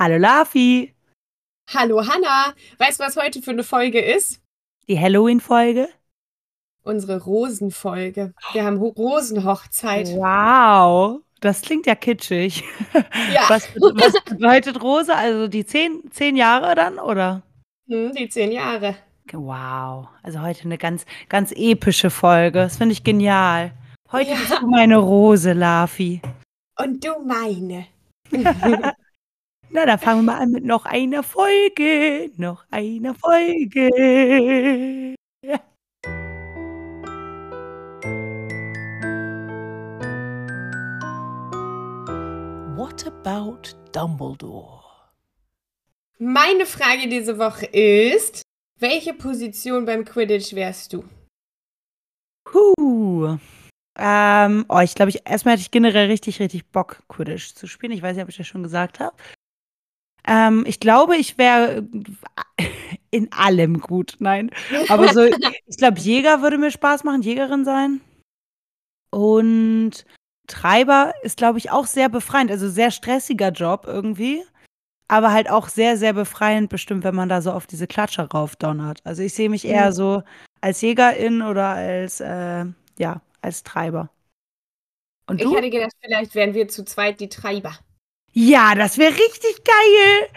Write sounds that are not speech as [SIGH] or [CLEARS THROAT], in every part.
Hallo Lafi. Hallo Hanna. Weißt du, was heute für eine Folge ist? Die Halloween-Folge? Unsere Rosenfolge. Wir haben Ho Rosenhochzeit. Wow. Das klingt ja kitschig. [LAUGHS] Ja. Was, was bedeutet Rose? Also die zehn, zehn Jahre dann, oder? Hm, die zehn Jahre. Wow. Also heute eine ganz, ganz epische Folge. Das finde ich genial. Heute Ja. bist du meine Rose, Lafi. Und du meine. [LAUGHS] Na, dann fangen wir mal an mit noch einer Folge. Noch einer Folge. What about Dumbledore? Meine Frage diese Woche ist, welche Position beim Quidditch wärst du? Puh. Ähm, oh, ich glaube, ich, erstmal hätte ich generell richtig, richtig Bock, Quidditch zu spielen. Ich weiß nicht, ob ich das schon gesagt habe. Ähm, ich glaube, ich wäre [LAUGHS] in allem gut. Nein. Aber so, ich glaube, Jäger würde mir Spaß machen, Jägerin sein. Und Treiber ist, glaube ich, auch sehr befreiend. Also sehr stressiger Job irgendwie. Aber halt auch sehr, sehr befreiend, bestimmt, wenn man da so auf diese Klatsche raufdonnert. Also ich sehe mich eher Mhm. so als Jägerin oder als, äh, ja, als Treiber. Und Ich du? hätte gedacht, vielleicht wären wir zu zweit die Treiber. Ja, das wäre richtig geil.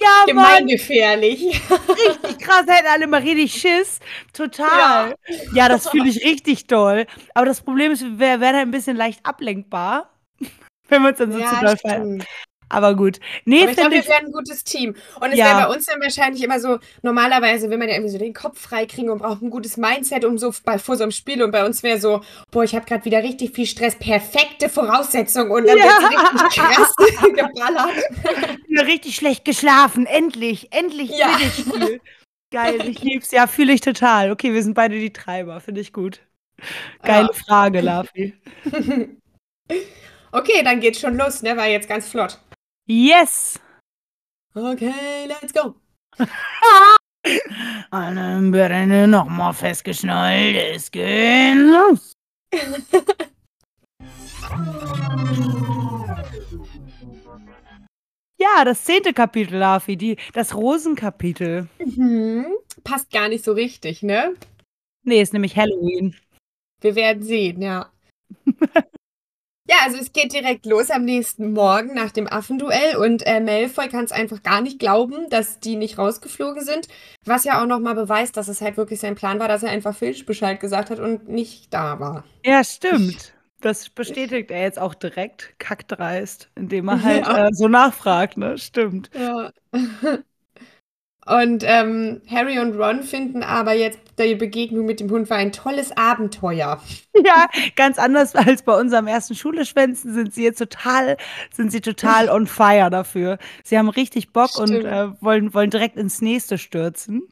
Ja, Mann, Gemeingefährlich. richtig krass. Hätten alle mal richtig Schiss. Total. Ja, das fühle ich richtig doll. Aber das Problem ist, wir wären halt ein bisschen leicht ablenkbar, [LAUGHS] wenn wir uns dann so zu doll feiern. Aber gut. Nee, Aber ich glaube, wir ich. wären ein gutes Team. Und es Ja. wäre bei uns dann wahrscheinlich immer so, normalerweise will man ja irgendwie so den Kopf freikriegen und braucht ein gutes Mindset um so bei, vor so einem Spiel. Und bei uns wäre so, boah, ich habe gerade wieder richtig viel Stress, perfekte Voraussetzungen. Und dann Ja. wird richtig krass [LAUGHS] geballert. Ja, richtig schlecht geschlafen. Endlich, endlich Ja. Quidditch-Spiel. Geil, ich lieb's. Ja, fühle ich total. Okay, wir sind beide die Treiber. Finde ich gut. Geile Ja. Frage, Lafi. [LAUGHS] Okay, dann geht's schon los, ne? War jetzt ganz flott. Yes! Okay, let's go. [LAUGHS] Alle Brände nochmal festgeschnallt. Es geht los. [LAUGHS] Ja, das zehnte Kapitel, Lafi, die, das Rosenkapitel. Mhm. Passt gar nicht so richtig, ne? Nee, ist nämlich Halloween. Wir werden sehen, ja. [LAUGHS] ja, also es geht direkt los am nächsten Morgen nach dem Affenduell und äh, Malfoy kann es einfach gar nicht glauben, dass die nicht rausgeflogen sind, was ja auch nochmal beweist, dass es halt wirklich sein Plan war, dass er einfach Filch Bescheid gesagt hat und nicht da war. Ja, stimmt. Das bestätigt er jetzt auch direkt, kackdreist, indem er [LAUGHS] halt Ja. äh, so nachfragt, ne? Stimmt. Ja. [LAUGHS] Und ähm, Harry und Ron finden aber jetzt, die Begegnung mit dem Hund war ein tolles Abenteuer. [LAUGHS] Ja, ganz anders als bei unserem ersten Schuleschwänzen sind sie jetzt total, sind sie total [LAUGHS] on fire dafür. Sie haben richtig Bock und Stimmt. äh, wollen, wollen direkt ins nächste stürzen.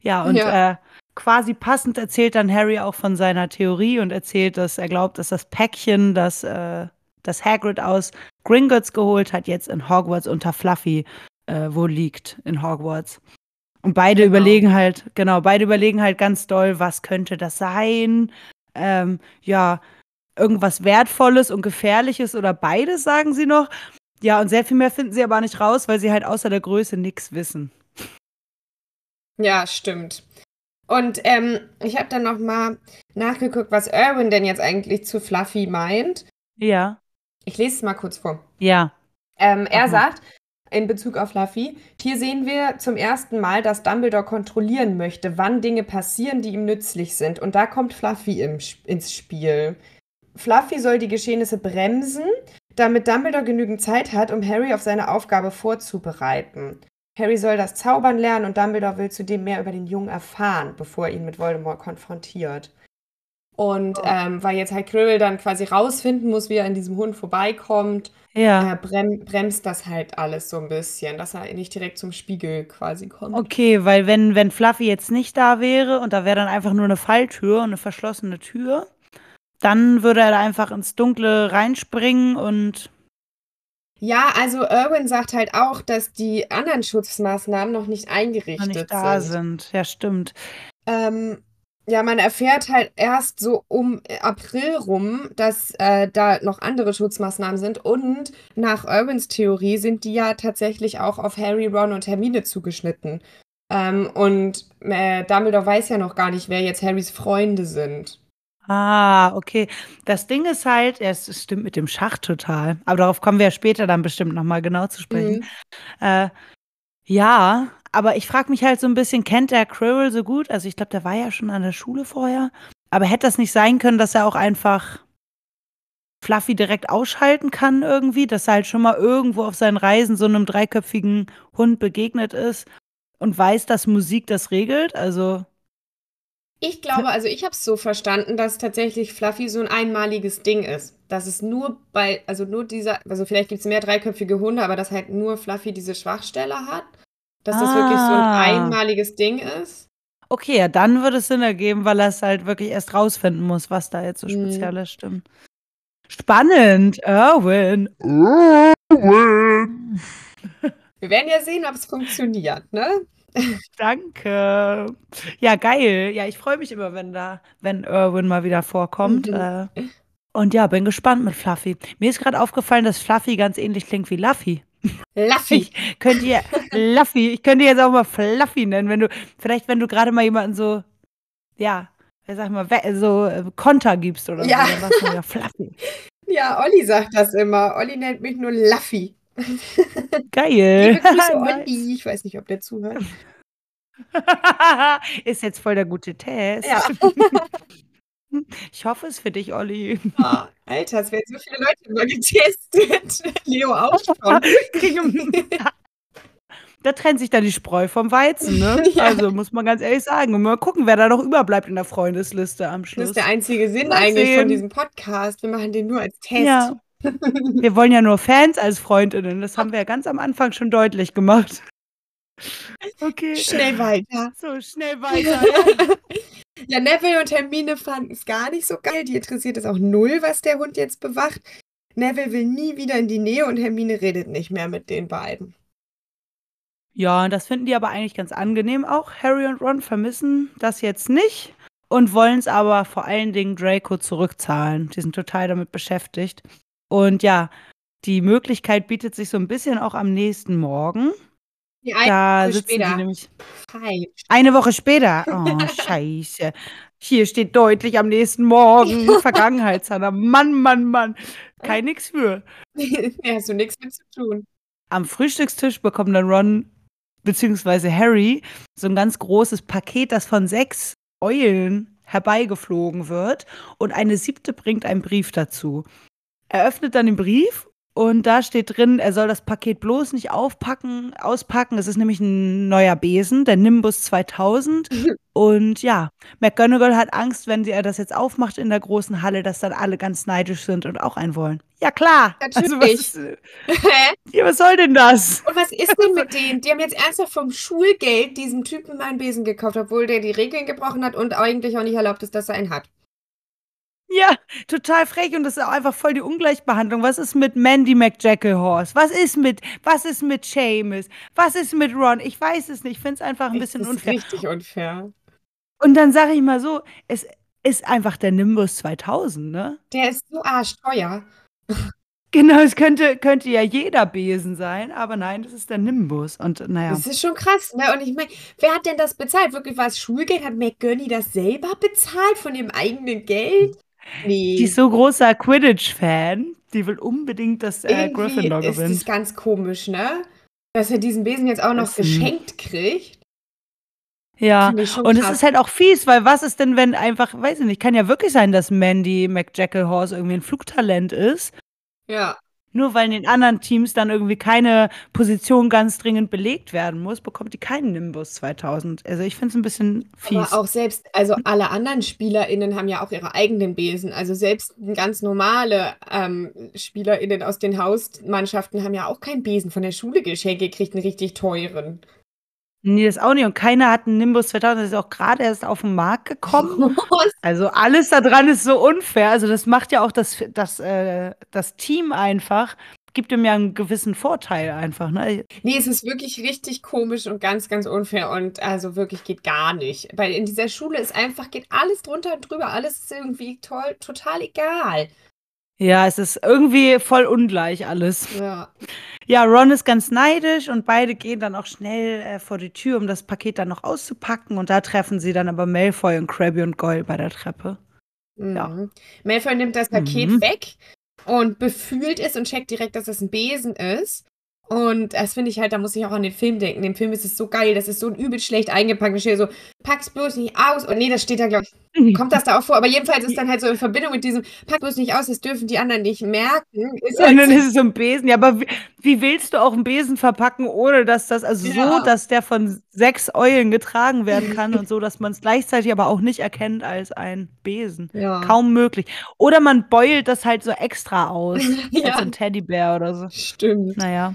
Ja, und Ja. Äh, quasi passend erzählt dann Harry auch von seiner Theorie und erzählt, dass er glaubt, dass das Päckchen, das, äh, das Hagrid aus Gringotts geholt hat, jetzt in Hogwarts unter Fluffy äh, wo liegt in Hogwarts. Und beide Genau. überlegen halt, genau, beide überlegen halt ganz doll, was könnte das sein? Ähm, ja, irgendwas Wertvolles und Gefährliches oder beides, sagen sie noch. Ja, und sehr viel mehr finden sie aber nicht raus, weil sie halt außer der Größe nichts wissen. Ja, stimmt. Und ähm, ich habe dann noch mal nachgeguckt, was Erwin denn jetzt eigentlich zu Fluffy meint. Ja, Ich lese es mal kurz vor. ja, Ähm, er sagt in Bezug auf Fluffy, hier sehen wir zum ersten Mal, dass Dumbledore kontrollieren möchte, wann Dinge passieren, die ihm nützlich sind. Und da kommt Fluffy im, ins Spiel. Fluffy soll die Geschehnisse bremsen, damit Dumbledore genügend Zeit hat, um Harry auf seine Aufgabe vorzubereiten. Harry soll das Zaubern lernen und Dumbledore will zudem mehr über den Jungen erfahren, bevor er ihn mit Voldemort konfrontiert. Und ähm, weil jetzt halt Quirrell dann quasi rausfinden muss, wie er an diesem Hund vorbeikommt, ja. äh, brem bremst das halt alles so ein bisschen, dass er nicht direkt zum Spiegel quasi kommt. Okay, weil wenn, wenn Fluffy jetzt nicht da wäre und da wäre dann einfach nur eine Falltür und eine verschlossene Tür, dann würde er da einfach ins Dunkle reinspringen und Ja, also Erwin sagt halt auch, dass die anderen Schutzmaßnahmen noch nicht noch eingerichtet nicht da sind. sind. Ja, stimmt. Ähm, Ja, man erfährt halt erst so um April rum, dass äh, da noch andere Schutzmaßnahmen sind. Und nach Irwins Theorie sind die ja tatsächlich auch auf Harry, Ron und Hermine zugeschnitten. Ähm, und äh, Dumbledore weiß ja noch gar nicht, wer jetzt Harrys Freunde sind. Ah, okay. Das Ding ist halt, es stimmt mit dem Schach total. Aber darauf kommen wir ja später dann bestimmt nochmal genau zu sprechen. Mhm. Äh, ja, aber ich frage mich halt so ein bisschen, kennt der Quirrell so gut? Also ich glaube, der war ja schon an der Schule vorher. Aber hätte das nicht sein können, dass er auch einfach Fluffy direkt ausschalten kann irgendwie, dass er halt schon mal irgendwo auf seinen Reisen so einem dreiköpfigen Hund begegnet ist und weiß, dass Musik das regelt? Also Ich glaube, also ich habe es so verstanden, dass tatsächlich Fluffy so ein einmaliges Ding ist. Dass es nur bei, also nur dieser, also vielleicht gibt es mehr dreiköpfige Hunde, aber dass halt nur Fluffy diese Schwachstelle hat. Dass das wirklich so ein Ah. einmaliges Ding ist. Okay, ja, dann würde es Sinn ergeben, weil er es halt wirklich erst rausfinden muss, was da jetzt so Mhm. speziell ist, stimmt. Spannend, Erwin. Erwin. [LAUGHS] Wir werden ja sehen, ob es funktioniert, ne? [LAUGHS] Danke. Ja, geil. Ja, ich freue mich immer, wenn da, wenn Erwin mal wieder vorkommt. Mhm. Äh, und ja, bin gespannt mit Fluffy. Mir ist gerade aufgefallen, dass Fluffy ganz ähnlich klingt wie Luffy. Luffy. Ich könnte ihr Luffy, ich könnte jetzt auch mal Fluffy nennen, wenn du, vielleicht wenn du gerade mal jemanden so, ja, sag mal, so äh, Konter gibst oder Ja. so, dann sagst du ja Fluffy. [LAUGHS] Ja, Olli sagt das immer. Olli nennt mich nur Luffy. [LAUGHS] Geil. Liebe [LAUGHS] Grüße. Olli. Ich weiß nicht, ob der zuhört. ist jetzt voll der gute Test. Ja. Ich hoffe es für dich, Olli. Ah, Alter, es werden so viele Leute immer getestet. [LAUGHS] Leo auch schon. [LAUGHS] Da trennt sich dann die Spreu vom Weizen, ne? [LAUGHS] Ja. Also muss man ganz ehrlich sagen. Und mal gucken, wer da noch überbleibt in der Freundesliste am Das Schluss. ist der einzige Sinn Mal eigentlich sehen. von diesem Podcast. Wir machen den nur als Test. Ja. Wir wollen ja nur Fans als Freundinnen. Das haben wir ja ganz am Anfang schon deutlich gemacht. Okay. Schnell weiter. So, schnell weiter. Ja. Neville und Hermine fanden es gar nicht so geil. Die interessiert es auch null, was der Hund jetzt bewacht. Neville will nie wieder in die Nähe und Hermine redet nicht mehr mit den beiden. Ja, das finden die aber eigentlich ganz angenehm auch. Harry und Ron vermissen das jetzt nicht und wollen es aber vor allen Dingen Draco zurückzahlen. Die sind total damit beschäftigt. Und ja, die Möglichkeit bietet sich so ein bisschen auch am nächsten Morgen. Die eine Da Woche sitzen die später. nämlich Falsch. eine Woche später. Oh, [LAUGHS] scheiße. Hier steht deutlich am nächsten Morgen [LAUGHS] Vergangenheitszahler. Mann, Mann, Mann. Kein [LAUGHS] nix für. da hast du nichts mit zu tun. Am Frühstückstisch bekommen dann Ron bzw. Harry so ein ganz großes Paket, das von sechs Eulen herbeigeflogen wird. Und eine siebte bringt einen Brief dazu. Er öffnet dann den Brief und da steht drin, er soll das Paket bloß nicht aufpacken, auspacken. Es ist nämlich ein neuer Besen, der Nimbus 2000. [LAUGHS] Und ja, McGonagall hat Angst, wenn sie er das jetzt aufmacht in der großen Halle, dass dann alle ganz neidisch sind und auch einen wollen. Ja, klar. Also, was, Natürlich. äh, Hä? ja, was soll denn das? Und was ist denn mit denen? Die haben jetzt ernsthaft vom Schulgeld diesem Typen mal einen Besen gekauft, obwohl der die Regeln gebrochen hat und eigentlich auch nicht erlaubt ist, dass er einen hat. Ja, total frech und das ist auch einfach voll die Ungleichbehandlung. Was ist mit Mandy McJackalhorse? Was ist mit, was ist mit Seamus? Was ist mit Ron? Ich weiß es nicht. Ich finde es einfach ein bisschen das ist unfair. richtig unfair. Und dann sage ich mal so, es ist einfach der Nimbus 2000, ne? Der ist so arschteuer. [LAUGHS] Genau, es könnte, könnte ja jeder Besen sein, aber nein, das ist der Nimbus. Und naja, Das ist schon krass, ne? Und ich meine, wer hat denn das bezahlt? Wirklich war es Schulgeld? Hat McGurney das selber bezahlt von ihrem eigenen Geld? Nee. die ist so großer Quidditch-Fan, die will unbedingt, dass äh, Gryffindor ist das gewinnt. ganz komisch, ne? Dass er diesen Besen jetzt auch noch Das, geschenkt kriegt. Ja, und es ist halt auch fies, weil was ist denn, wenn einfach, weiß ich nicht, kann ja wirklich sein, dass Mandy McJackalhorse irgendwie ein Flugtalent ist. Ja. Nur weil in den anderen Teams dann irgendwie keine Position ganz dringend belegt werden muss, bekommt die keinen Nimbus 2000. Also ich finde es ein bisschen fies. Aber auch selbst, also alle anderen SpielerInnen haben ja auch ihre eigenen Besen. Also selbst ganz normale ähm, SpielerInnen aus den Hausmannschaften haben ja auch keinen Besen von der Schule geschenkt gekriegt, einen richtig teuren. Nee, das auch nicht. Und keiner hat einen Nimbus 2000, das ist auch gerade erst auf den Markt gekommen. [LAUGHS] Also alles da dran ist so unfair. Also das macht ja auch das, das, äh, das Team einfach gibt ihm ja einen gewissen Vorteil einfach, ne? Nee, es ist wirklich richtig komisch und ganz, ganz unfair und also wirklich geht gar nicht. Weil in dieser Schule ist einfach, geht alles drunter und drüber, alles ist irgendwie toll, total egal. Ja, es ist irgendwie voll ungleich alles. Ja. Ja, Ron ist ganz neidisch und beide gehen dann auch schnell äh, vor die Tür, um das Paket dann noch auszupacken. Und da treffen sie dann aber Malfoy und Krabby und Goyle bei der Treppe. Ja. Mhm. Malfoy nimmt das Paket Mhm. weg und befühlt es und checkt direkt, dass es ein Besen ist. Und das finde ich halt, da muss ich auch an den Film denken. Im Film ist es so geil, das ist so übel schlecht eingepackt. Da steht so, pack's bloß nicht aus. Und nee, das steht da, glaube ich, kommt das da auch vor. Aber jedenfalls ist dann halt so in Verbindung mit diesem, pack bloß nicht aus, das dürfen die anderen nicht merken. Ist Und halt dann so, ist es so ein Besen. Ja, aber wie, wie willst du auch einen Besen verpacken, ohne dass das, also Ja. so, dass der von sechs Eulen getragen werden kann und so, dass man es gleichzeitig aber auch nicht erkennt als ein Besen. ja. Kaum möglich. Oder man beult das halt so extra aus, [LAUGHS] als ja, so ein Teddybär oder so. stimmt. Naja.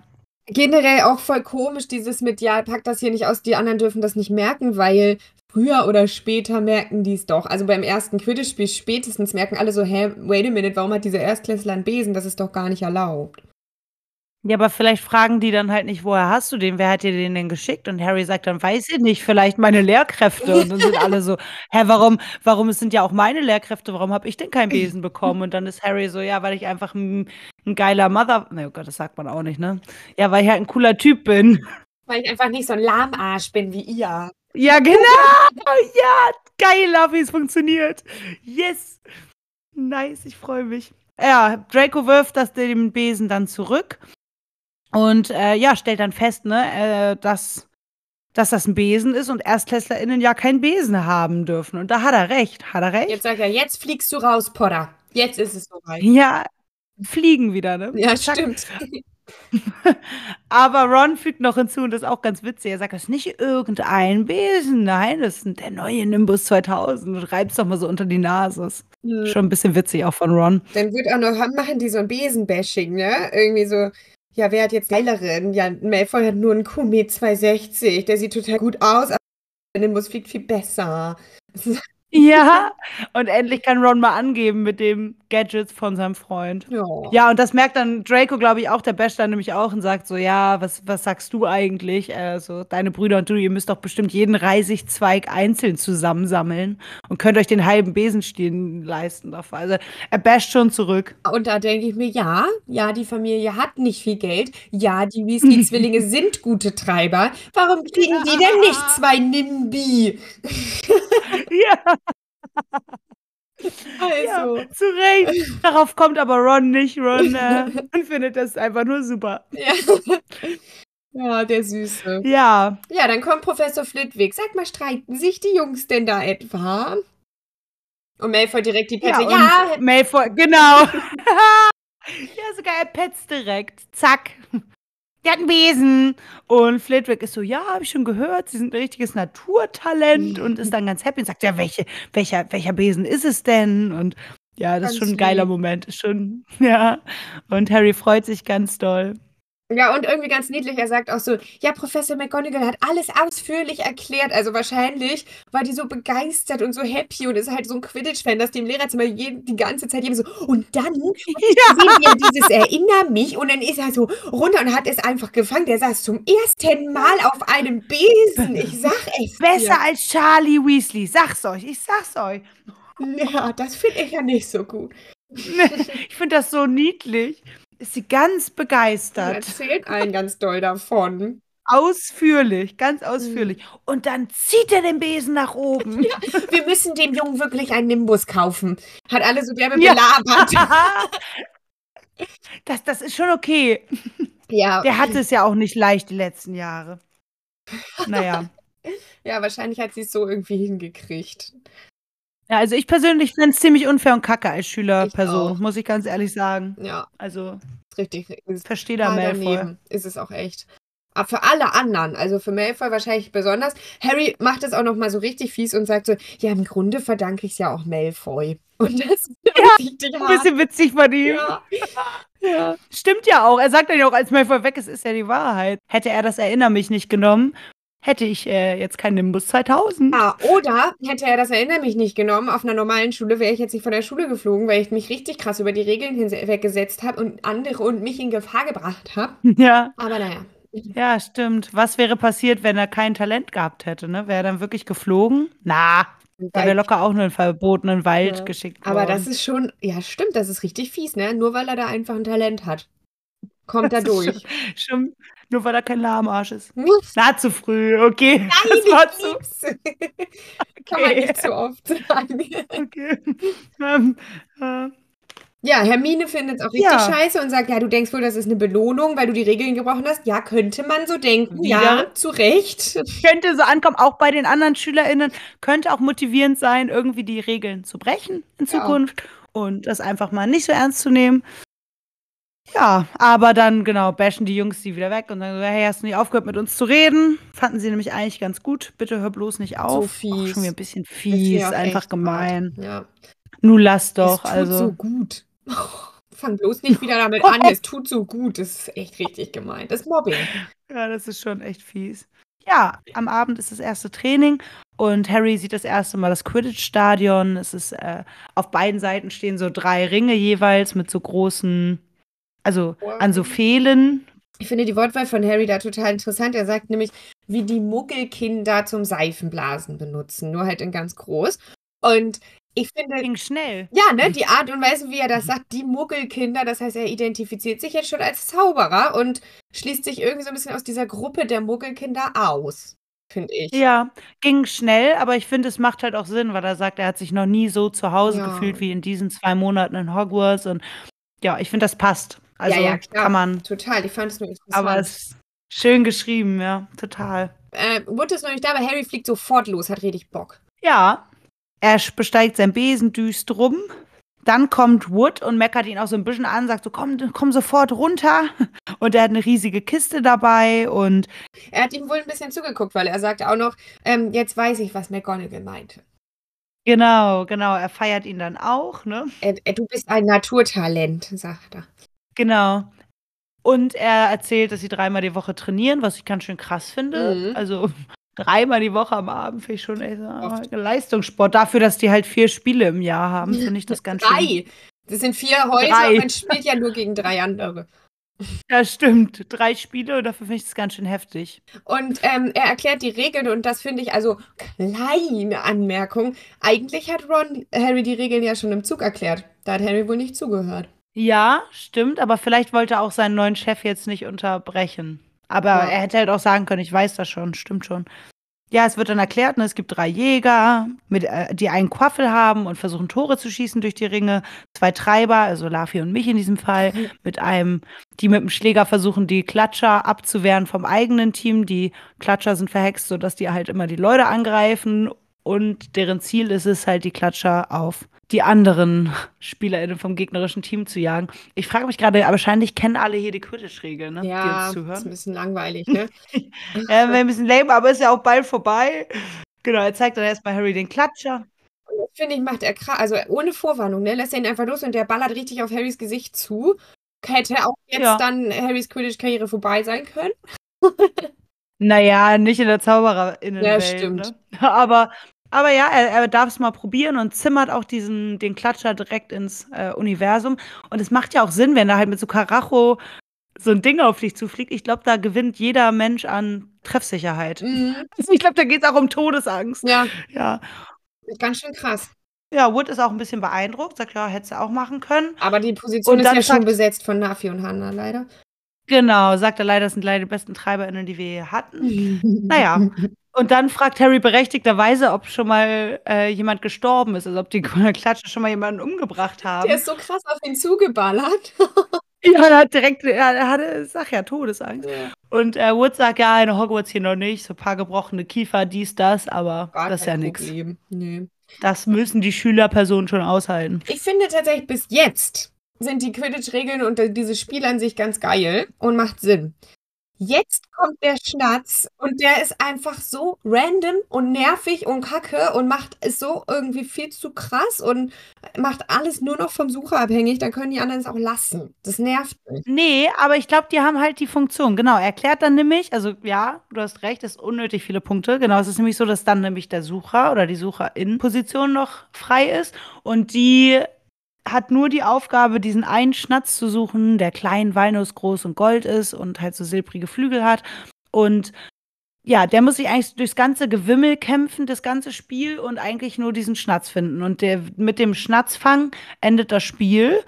Generell auch voll komisch, dieses mit, ja, pack das hier nicht aus, die anderen dürfen das nicht merken, weil früher oder später merken die es doch. Also beim ersten Quidditch-Spiel spätestens merken alle so, hä, wait a minute, warum hat dieser Erstklässler einen Besen? Das ist doch gar nicht erlaubt. Ja, aber vielleicht fragen die dann halt nicht, woher hast du den? Wer hat dir den denn geschickt? Und Harry sagt dann, weiß ich nicht, vielleicht meine Lehrkräfte. Und dann sind [LAUGHS] alle so, hä, warum, warum, es sind ja auch meine Lehrkräfte, warum habe ich denn keinen Besen bekommen? Und dann ist Harry so, ja, weil ich einfach ein, ein geiler Mother, na oh Gott, das sagt man auch nicht, ne? Ja, weil ich halt ein cooler Typ bin. Weil ich einfach nicht so ein Lahmarsch bin wie ihr. Ja, genau. Ja, geil, wie es funktioniert. Yes. Nice, ich freue mich. Ja, Draco wirft das dem Besen dann zurück und äh, ja, stellt dann fest, ne, äh, dass, dass das ein Besen ist und ErstklässlerInnen ja keinen Besen haben dürfen. Und da hat er recht. Hat er recht? Jetzt sagt er, jetzt fliegst du raus, Potter. Jetzt ist es soweit. Ja, fliegen wieder, ne? Ja, Zack. stimmt. [LAUGHS] Aber Ron fügt noch hinzu, und das ist auch ganz witzig, er sagt, das ist nicht irgendein Besen, nein, das ist der neue Nimbus 2000 und reibt es doch mal so unter die Nase. Ist Hm. Schon ein bisschen witzig auch von Ron. Dann wird auch noch, machen die so ein Besenbashing, ne? Irgendwie so, ja, wer hat jetzt geileren? Ja, Malfoy hat nur einen Komet 260, der sieht total gut aus, aber der Nimbus fliegt viel besser. [LAUGHS] Ja, und endlich kann Ron mal angeben mit dem Gadgets von seinem Freund. Ja. Ja, und das merkt dann Draco, glaube ich, auch. Der basht dann nämlich auch und sagt so: Ja, was, was sagst du eigentlich? Also, deine Brüder und du, ihr müsst doch bestimmt jeden Reisigzweig einzeln zusammensammeln und könnt euch den halben Besenstiel leisten dafür. Also, er basht schon zurück. Und da denke ich mir, ja, ja, die Familie hat nicht viel Geld. Ja, die Weasley-Zwillinge [LAUGHS] sind gute Treiber. Warum kriegen die denn nicht zwei Nimbi? Ja, [LAUGHS] Also, ja, zu Recht. [LAUGHS] Darauf kommt aber Ron nicht. Ron äh, [LAUGHS] findet das einfach nur super. ja. Ja, der Süße. Ja, Ja, dann kommt Professor Flitwick. Sag mal, streiten sich die Jungs denn da etwa? Und Malfoy direkt die Pette. ja, Ja, Malfoy, genau. [LAUGHS] ja, sogar er petzt direkt. Zack. Der hat einen Besen. Und Flitwick ist so, ja, habe ich schon gehört, sie sind ein richtiges Naturtalent und ist dann ganz happy und sagt, ja, welche, welcher, welcher Besen ist es denn? Und ja, das ist Ganz schon ein geiler lieb. Moment. Ist schon, [LAUGHS] ja. Und Harry freut sich ganz doll. Ja, und irgendwie ganz niedlich, er sagt auch so, ja, Professor McGonagall hat alles ausführlich erklärt. Also wahrscheinlich war die so begeistert und so happy und ist halt so ein Quidditch-Fan, dass die im Lehrerzimmer je, die ganze Zeit eben so, und dann [LAUGHS] Ja. sehen wir dieses Erinner mich und dann ist er so runter und hat es einfach gefangen. Der saß zum ersten Mal auf einem Besen. Ich sag es Besser als Charlie Weasley. Sag's euch, ich sag's euch. dir. Ja, das finde ich ja nicht so gut. [LAUGHS] Ich finde das so niedlich. Ist sie ganz Er begeistert. erzählt allen ganz doll davon. Ausführlich, ganz ausführlich. Und dann zieht er den Besen nach oben. Wir müssen dem Jungen wirklich einen Nimbus kaufen. Hat alle so derbe Ja. belabert. [LAUGHS] das, das ist schon okay. Ja, Der hatte es ja auch nicht leicht die letzten Jahre. Naja. [LAUGHS] ja, wahrscheinlich hat sie es so irgendwie hingekriegt. Ja, also ich persönlich finde es ziemlich unfair und kacke als Schülerperson, muss ich ganz ehrlich sagen. Ja, Also, richtig. Verstehe da Malfoy. Ist es auch echt. Aber für alle anderen, also für Malfoy wahrscheinlich besonders. Harry macht es auch noch mal so richtig fies und sagt so, ja, im Grunde verdanke ich es ja auch Malfoy. [LAUGHS] Und das ist richtig Ein hart. bisschen witzig von ihm. Ja. [LAUGHS] ja. Stimmt ja auch. Er sagt dann ja auch, als Malfoy weg ist, ist ja die Wahrheit. Hätte er das Erinner mich nicht genommen, hätte ich äh, jetzt kein Nimbus 2000. Ah, oder hätte er das Erinnere mich nicht genommen, auf einer normalen Schule wäre ich jetzt nicht von der Schule geflogen, weil ich mich richtig krass über die Regeln hinweggesetzt habe und andere und mich in Gefahr gebracht habe. [LAUGHS] Ja. Aber naja. Ja, stimmt. Was wäre passiert, wenn er kein Talent gehabt hätte? Ne? Wäre er dann wirklich geflogen? Na, da wäre locker auch nur in verbotenen Wald Ja. geschickt worden. Aber das ist schon, ja, stimmt, das ist richtig fies, ne? Nur weil er da einfach ein Talent hat. Kommt er Das ist durch. Schon, schon, nur weil er kein Lahmarsch ist. Nein, Na, zu früh, okay. das war zu. lieb's. [LAUGHS] Kann man Okay. nicht zu oft sagen. Okay. Ähm, äh, Ja, Hermine findet es auch richtig Ja. scheiße und sagt, ja, du denkst wohl, das ist eine Belohnung, weil du die Regeln gebrochen hast. Ja, könnte man so denken. Ja, Wieder? zu Recht. könnte so ankommen, auch bei den anderen SchülerInnen, könnte auch motivierend sein, irgendwie die Regeln zu brechen in Ja. Zukunft und das einfach mal nicht so ernst zu nehmen. Ja, aber dann, genau, bashen die Jungs die wieder weg und sagen so, hey, hast du nicht aufgehört, mit uns zu reden? Fanden sie nämlich eigentlich ganz gut. Bitte hör bloß nicht auf. Auch fies. schon wieder ein bisschen fies, auch einfach gemein. hart. Ja. Nun lass doch, es tut also. so gut. [LAUGHS] Fang bloß nicht wieder damit an. [LAUGHS] Es tut so gut. Das ist echt richtig gemein. Das ist Mobbing. Ja, das ist schon echt fies. Ja, am Abend ist das erste Training und Harry sieht das erste Mal das Quidditch-Stadion. Es ist äh, auf beiden Seiten stehen so drei Ringe jeweils mit so großen, also an so Fehlen. Ich finde die Wortwahl von Harry da total interessant. Er sagt nämlich, wie die Muggelkinder zum Seifenblasen benutzen, nur halt in ganz groß. Und ich finde, Ging schnell. ja, ne, die Art und Weise, wie er das sagt, die Muggelkinder, das heißt, er identifiziert sich jetzt schon als Zauberer und schließt sich irgendwie so ein bisschen aus dieser Gruppe der Muggelkinder aus, finde ich. Ja, ging schnell, aber ich finde, es macht halt auch Sinn, weil er sagt, er hat sich noch nie so zu Hause Ja. gefühlt wie in diesen zwei Monaten in Hogwarts und ja, ich finde, das passt. Also ja, ja, klar. kann man, Total, ich fand es nur interessant. aber es ist schön geschrieben, ja, total. äh, Wood ist noch nicht da, aber Harry fliegt sofort los, hat richtig Bock. Ja, er besteigt sein Besen düst rum. Dann kommt Wood und meckert ihn auch so ein bisschen an, sagt so, komm, komm sofort runter. [LAUGHS] Und er hat eine riesige Kiste dabei und Er hat ihm wohl ein bisschen zugeguckt, weil er sagt auch noch, ähm, jetzt weiß ich, was McGonagall meinte. genau, genau, er feiert ihn dann auch, ne? Äh, äh, du bist ein Naturtalent, sagt er. Genau. Und er erzählt, dass sie dreimal die Woche trainieren, was ich ganz schön krass finde. Mhm. Also [LAUGHS] dreimal die Woche am Abend finde ich schon Oft. Leistungssport. Dafür, dass die halt vier Spiele im Jahr haben, finde ich das ganz schön. Drei! Das sind vier Häuser Drei. und man spielt ja nur gegen drei andere. [LAUGHS] Ja, stimmt. Drei Spiele und dafür finde ich das ganz schön heftig. Und ähm, er erklärt die Regeln und das finde ich also kleine Anmerkung. Eigentlich hat Ron Harry die Regeln ja schon im Zug erklärt. Da hat Harry wohl nicht zugehört. Ja, stimmt, aber vielleicht wollte er auch seinen neuen Chef jetzt nicht unterbrechen. Aber Ja. er hätte halt auch sagen können, ich weiß das schon, stimmt schon. Ja, es wird dann erklärt, ne, es gibt drei Jäger, mit, äh, die einen Quaffel haben und versuchen Tore zu schießen durch die Ringe. Zwei Treiber, also Lafi und mich in diesem Fall, mit einem, die mit dem Schläger versuchen, die Klatscher abzuwehren vom eigenen Team. Die Klatscher sind verhext, sodass die halt immer die Leute angreifen. Und deren Ziel ist es halt, die Klatscher auf die anderen SpielerInnen vom gegnerischen Team zu jagen. Ich frage mich gerade, wahrscheinlich kennen alle hier die Quidditch-Regeln, ne? die Ja, uns ist ein bisschen langweilig, ne? [LAUGHS] [LAUGHS] Ja, ein bisschen lame, aber ist ja auch bald vorbei. Genau, er zeigt dann erstmal Harry den Klatscher. Das finde ich, macht er krass. Also ohne Vorwarnung, ne? Lässt er ihn einfach los und der ballert richtig auf Harrys Gesicht zu. Hätte auch jetzt Ja. dann Harrys Quidditch-Karriere vorbei sein können. [LAUGHS] Naja, nicht in der ZaubererInnenwelt. Ja, stimmt. Ne? [LAUGHS] Aber, aber ja, er, er darf es mal probieren und zimmert auch diesen, den Klatscher direkt ins äh, Universum. Und es macht ja auch Sinn, wenn da halt mit so Karacho so ein Ding auf dich zufliegt. Ich glaube, da gewinnt jeder Mensch an Treffsicherheit. Mhm. [LAUGHS] Ich glaube, da geht es auch um Todesangst. Ja, Ja. ganz schön krass. Ja, Wood ist auch ein bisschen beeindruckt, sagt, ja, hätte sie auch machen können. Aber die Position Und ist ja schon besetzt von Nafi und Hanna, leider. Genau, sagt er leider, das sind leider die besten TreiberInnen, die wir je hatten. Naja. Und dann fragt Harry berechtigterweise, ob schon mal äh, jemand gestorben ist, also ob die Klatsche schon mal jemanden umgebracht haben. Der ist so krass auf ihn zugeballert. [LAUGHS] Ja, er hat direkt, ja, er hatte, sag ja, Todesangst. Und äh, Wood sagt, ja, in Hogwarts hier noch nicht, so ein paar gebrochene Kiefer, dies, das, aber Gar das ist ja nichts. Nee. Das müssen die Schülerpersonen schon aushalten. Ich finde tatsächlich bis jetzt sind die Quidditch-Regeln und dieses Spiel an sich ganz geil und macht Sinn. Jetzt kommt der Schnatz und der ist einfach so random und nervig und kacke und macht es so irgendwie viel zu krass und macht alles nur noch vom Sucher abhängig. Dann können die anderen es auch lassen. Das nervt mich. Nee, aber ich glaube, die haben halt die Funktion. Genau, erklärt dann nämlich, also ja, du hast recht, es ist unnötig viele Punkte. Genau, es ist nämlich so, dass dann nämlich der Sucher oder die Sucherin-Position noch frei ist und die hat nur die Aufgabe, diesen einen Schnatz zu suchen, der klein, walnussgroß und gold ist und halt so silbrige Flügel hat. Und ja, der muss sich eigentlich durchs ganze Gewimmel kämpfen, das ganze Spiel und eigentlich nur diesen Schnatz finden. Und der, mit dem Schnatzfang endet das Spiel.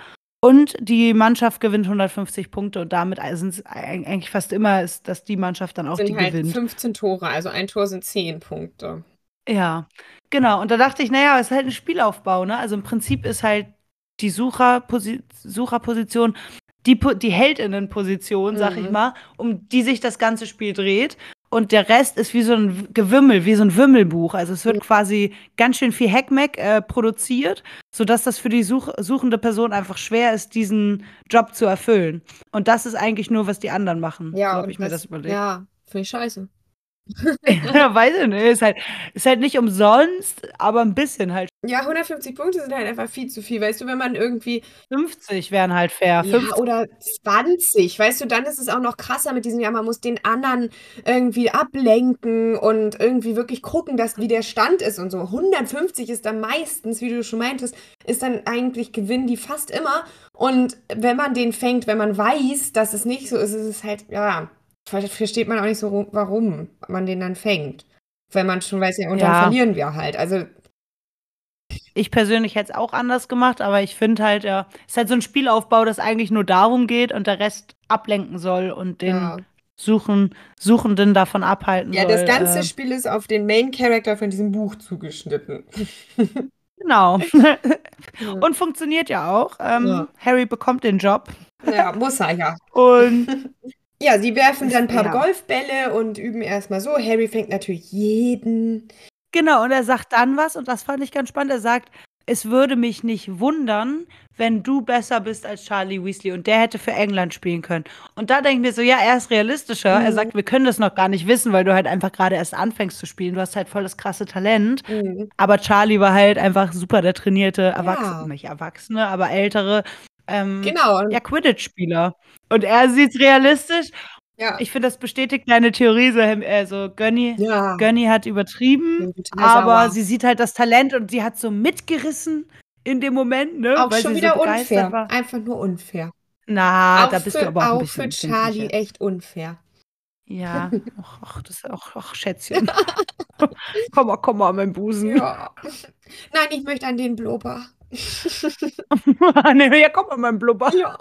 Und die Mannschaft gewinnt 150 Punkte und damit sind es eigentlich fast immer, ist, dass die Mannschaft dann auch sind die halt gewinnt. 15 Tore, also ein Tor sind 10 Punkte. Ja, genau. Und da dachte ich, naja, es ist halt ein Spielaufbau, ne? Also im Prinzip ist halt die Sucherposi Sucherposition die, die Heldinnenposition, sag ich Mhm. mal, um die sich das ganze Spiel dreht. Und der Rest ist wie so ein Gewimmel, wie so ein Wimmelbuch. Also es wird Mhm. quasi ganz schön viel Hackmack äh, produziert, sodass das für die Such suchende Person einfach schwer ist, diesen Job zu erfüllen. Und das ist eigentlich nur, was die anderen machen. Ja, so habe ich mir das überlegt. Ja, finde ich scheiße. [LAUGHS] Ja, weiß ich nicht. Ist halt, ist halt nicht umsonst, aber ein bisschen halt. Ja, 150 Punkte sind halt einfach viel zu viel. Weißt du, wenn man irgendwie 50 wären halt fair. Ja, 50. oder 20, weißt du, dann ist es auch noch krasser mit diesem, ja, man muss den anderen irgendwie ablenken und irgendwie wirklich gucken, dass, wie der Stand ist und so. 150 ist dann meistens, wie du schon meintest, ist dann eigentlich gewinnen die fast immer. Und wenn man den fängt, wenn man weiß, dass es nicht so ist, ist es halt, ja, versteht man auch nicht so, warum man den dann fängt. Wenn man schon weiß, ja, und dann Ja. verlieren wir halt. Also, Ich persönlich hätte es auch anders gemacht, aber ich finde halt, ja, es ist halt so ein Spielaufbau, das eigentlich nur darum geht und der Rest ablenken soll und den ja. Suchen, Suchenden davon abhalten Ja, soll. das ganze äh, Spiel ist auf den Main Character von diesem Buch zugeschnitten. [LAUGHS] Genau. und funktioniert ja auch. Ähm, Ja. Harry bekommt den Job Ja, muss er ja. und [LAUGHS] Ja, sie werfen dann ein paar Ja. Golfbälle und üben erstmal so. Harry fängt natürlich jeden. Genau, und er sagt dann was, und das fand ich ganz spannend. Er sagt, es würde mich nicht wundern, wenn du besser bist als Charlie Weasley und der hätte für England spielen können. Und da denke ich mir so, ja, er ist realistischer. Er Mhm. sagt, wir können das noch gar nicht wissen, weil du halt einfach gerade erst anfängst zu spielen. Du hast halt voll das krasse Talent. Mhm. Aber Charlie war halt einfach super der trainierte Erwachsene, Ja. nicht Erwachsene, aber ältere ähm, Genau. Ja, Quidditch-Spieler. Und er sieht realistisch. ja. Ich finde, das bestätigt deine Theorie. So, also Gönny, ja. Gönny hat übertrieben. Aber sauer. sie sieht halt das Talent und sie hat so mitgerissen in dem Moment, ne? Auch weil schon wieder so unfair. war. Einfach nur unfair. Na, auch da bist für, du aber auch ein auch bisschen für empfindlicher. Charlie echt unfair. Ja, [LAUGHS] ach, ach, das ist auch, ach, Schätzchen. [LAUGHS] komm mal, komm mal an meinen Busen. Ja. Nein, ich möchte an den Blubber. [LAUGHS] ja, komm mal an meinen Blubber. ja.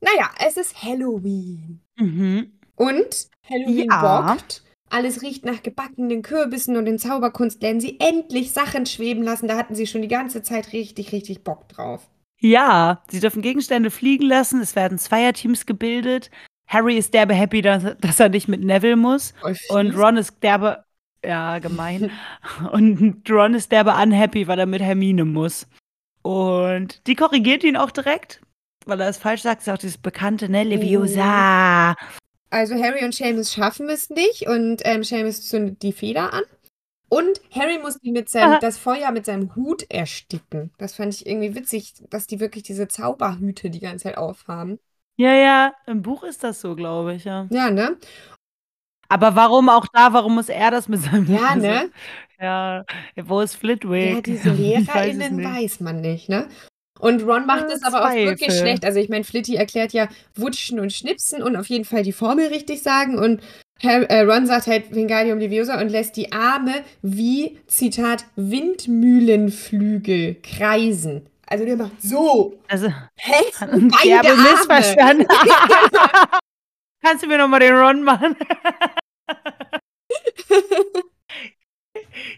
Naja, es ist Halloween. Mhm. Und Halloween Ja. bockt. Alles riecht nach gebackenen Kürbissen und in Zauberkunst lernen sie endlich Sachen schweben lassen. Da hatten sie schon die ganze Zeit richtig, richtig Bock drauf. Ja, sie dürfen Gegenstände fliegen lassen. Es werden Zweierteams gebildet. Harry ist derbe happy, dass, dass er nicht mit Neville muss. Voll Und. Ron ist derbe, ja, gemein. [LAUGHS] Und Ron ist derbe unhappy, weil er mit Hermine muss. Und die korrigiert ihn auch direkt, weil er es falsch sagt. Ist auch dieses bekannte, ne? Leviosa. Also Harry und Seamus schaffen es nicht und ähm, Seamus zündet die Feder an. Und Harry muss die mit seinem, das Feuer mit seinem Hut ersticken. Das fand ich irgendwie witzig, dass die wirklich diese Zauberhüte die ganze Zeit aufhaben. Ja, ja, im Buch ist das so, glaube ich, ja. Ja, ne? Aber warum auch da, warum muss er das mit seinem Ja, [LAUGHS] ne? Ja, wo ist Flitwick? Ja, diese [LAUGHS] weiß LehrerInnen nicht. weiß man nicht, ne? Und Ron macht Ja, es aber auch wirklich schlecht. Also ich meine, Flitty erklärt ja Wutschen und Schnipsen und auf jeden Fall die Formel richtig sagen. Und äh, Ron sagt halt Wingardium Leviosa und lässt die Arme wie, Zitat, Windmühlenflügel kreisen. Also der macht so. Also, Hä? [LAUGHS] Beide Arme. missverstanden. Kannst du mir nochmal den Ron machen? [LAUGHS]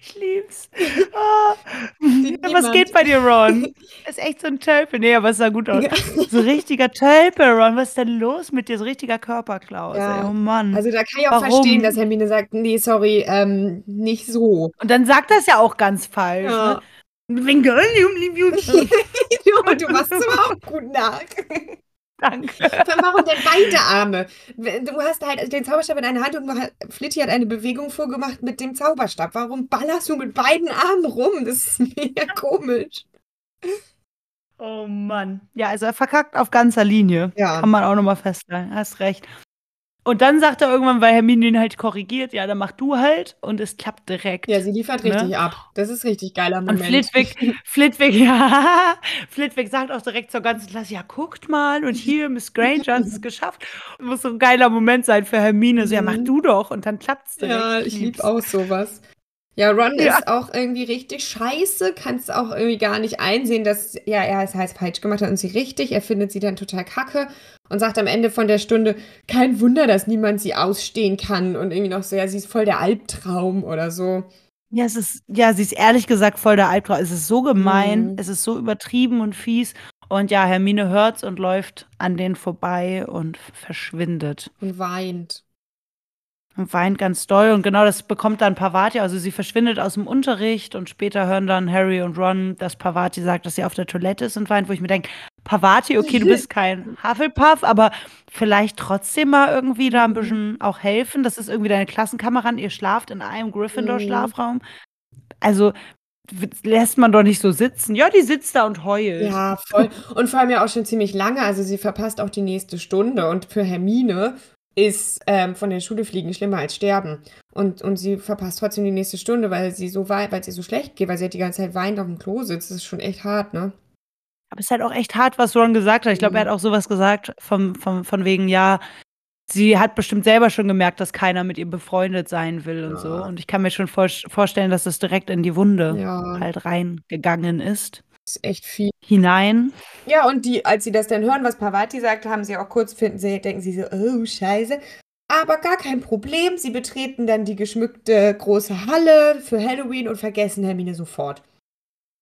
ich lieb's. Sieht Was geht bei dir, Ron? Ist echt so ein Tölpel. Nee, aber es sah gut aus. So richtiger Tölpel, Ron. Was ist denn los mit dir? So richtiger Körperklaus. Ja. Ey. Oh Mann. Also da kann ich auch Warum? verstehen, dass Hermine sagt, nee, sorry, ähm, nicht so. Und dann sagt das ja auch ganz falsch. Ja. Ne? Leviosa. [LAUGHS] du machst es aber auch gut nach. Danke. [LAUGHS] Warum denn beide Arme? Du hast halt den Zauberstab in einer Hand und Flitti hat eine Bewegung vorgemacht mit dem Zauberstab. Warum ballerst du mit beiden Armen rum? Das ist [LAUGHS] mega komisch. Oh Mann. Ja, also er verkackt auf ganzer Linie. Ja. Kann man auch nochmal feststellen. Hast recht. Und dann sagt er irgendwann, weil Hermine ihn halt korrigiert, ja, dann mach du halt und es klappt direkt. Ja, sie liefert ne? richtig ab. Das ist richtig geiler Moment. Und Flitwick, [LAUGHS] Flitwick, [LAUGHS] ja, Flitwick sagt auch direkt zur ganzen Klasse, ja, guckt mal und hier, Miss Granger hat es geschafft. Muss so ein geiler Moment sein für Hermine. So, ja, mach Mhm. du doch und dann klappt's direkt. Ja, ich liebe auch sowas. Ja, Ron Ja. ist auch irgendwie richtig scheiße, kannst auch irgendwie gar nicht einsehen, dass ja, er es heißt falsch gemacht hat und sie richtig. Er findet sie dann total kacke und sagt am Ende von der Stunde, kein Wunder, dass niemand sie ausstehen kann und irgendwie noch so, ja, sie ist voll der Albtraum oder so. Ja, es ist, ja, sie ist ehrlich gesagt voll der Albtraum. Es ist so gemein, Mhm. es ist so übertrieben und fies. Und ja, Hermine hört's und läuft an denen vorbei und verschwindet. Und weint. Und weint ganz doll. Und genau das bekommt dann Pavati. Also sie verschwindet aus dem Unterricht und später hören dann Harry und Ron, dass Pavati sagt, dass sie auf der Toilette ist und weint, wo ich mir denke, Pavati, okay, du bist kein [LAUGHS] Hufflepuff, aber vielleicht trotzdem mal irgendwie da ein bisschen auch helfen. Das ist irgendwie deine Klassenkameradin, ihr schlaft in einem Gryffindor-Schlafraum. Also lässt man doch nicht so sitzen. Ja, die sitzt da und heult. Ja, voll. Und vor allem ja auch schon ziemlich lange. Also sie verpasst auch die nächste Stunde. Und für Hermine ist ähm, von der Schule fliegen schlimmer als sterben. Und, und sie verpasst trotzdem die nächste Stunde, weil sie so wei- weil sie so schlecht geht, weil sie halt die ganze Zeit weint auf dem Klo sitzt. Das ist schon echt hart, ne? Aber es ist halt auch echt hart, was Ron gesagt hat. Ich glaube, Mhm. er hat auch sowas gesagt, vom, vom, von wegen, ja, sie hat bestimmt selber schon gemerkt, dass keiner mit ihr befreundet sein will und so. Ja. Und ich kann mir schon vor, vorstellen, dass das direkt in die Wunde Ja, halt reingegangen ist. Ist echt viel. Hinein. Ja, und die, als sie das dann hören, was Pavati sagt, haben sie auch kurz, finden sie, denken sie so, oh, scheiße. Aber gar kein Problem. Sie betreten dann die geschmückte große Halle für Halloween und vergessen Hermine sofort. [LAUGHS]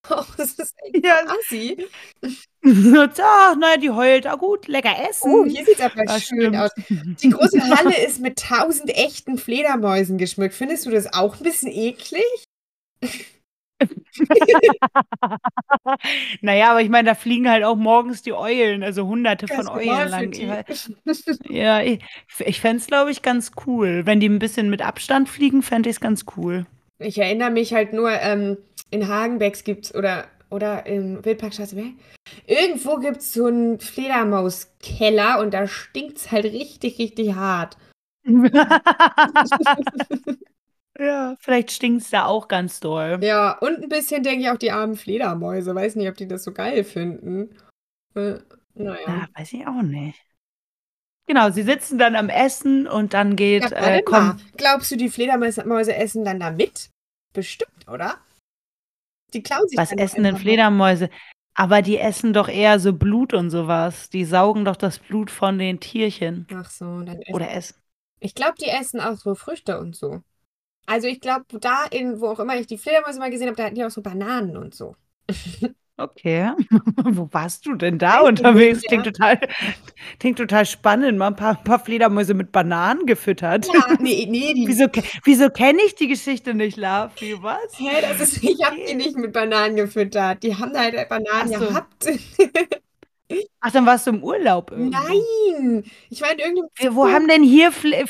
Oh, das ist echt Ja. assi. [LAUGHS] Ach, naja, die heult. Ah, gut, lecker essen. Oh, hier sieht es aber Ja, schön stimmt. aus. Die große [LAUGHS] Halle ist mit tausend echten Fledermäusen geschmückt. Findest du das auch ein bisschen eklig? [LAUGHS] naja, aber ich meine, da fliegen halt auch morgens die Eulen, also hunderte von Ganz Eulen normal lang. [LAUGHS] Ich wei- Ja, ich, ich fände es, glaube ich, ganz cool. Wenn die ein bisschen mit Abstand fliegen, fände ich es ganz cool. Ich erinnere mich halt nur, ähm, in Hagenbecks gibt's oder oder im Wildparkstraße, wer? Irgendwo gibt's so einen Fledermauskeller und da stinkt's halt richtig, richtig hart. [LAUGHS] ja, vielleicht stinkt es da auch ganz doll. Ja, und ein bisschen denke ich auch die armen Fledermäuse. Weiß nicht, ob die das so geil finden. Äh, naja. Ja, weiß ich auch nicht. Genau, sie sitzen dann am Essen und dann geht, Ja, äh, warte mal. komm, Glaubst du, die Fledermäuse essen dann da mit? Bestimmt, oder? Die klauen sich was dann doch essen denn einfach Fledermäuse? Aber die essen doch eher so Blut und sowas. Die saugen doch das Blut von den Tierchen. Ach so, dann essen. Oder essen. Ich glaube, die essen auch so Früchte und so. Also ich glaube, da in, wo auch immer ich die Fledermäuse mal gesehen habe, da hatten die auch so Bananen und so. Okay. [LAUGHS] Wo warst du denn da Weiß unterwegs? nicht, Klingt total, [LAUGHS] klingt total spannend. Mal ein paar, paar Fledermäuse mit Bananen gefüttert. Ja, [LAUGHS] nee, nee, die. Wieso, wieso kenne ich die Geschichte nicht, Lafi? Was? Hä, das ist, ich habe die nicht mit Bananen gefüttert. Die haben halt Bananen Ach so. gehabt. Ach, dann warst du im Urlaub irgendwo. Nein, ich war in irgendeinem Wo haben denn hier Fle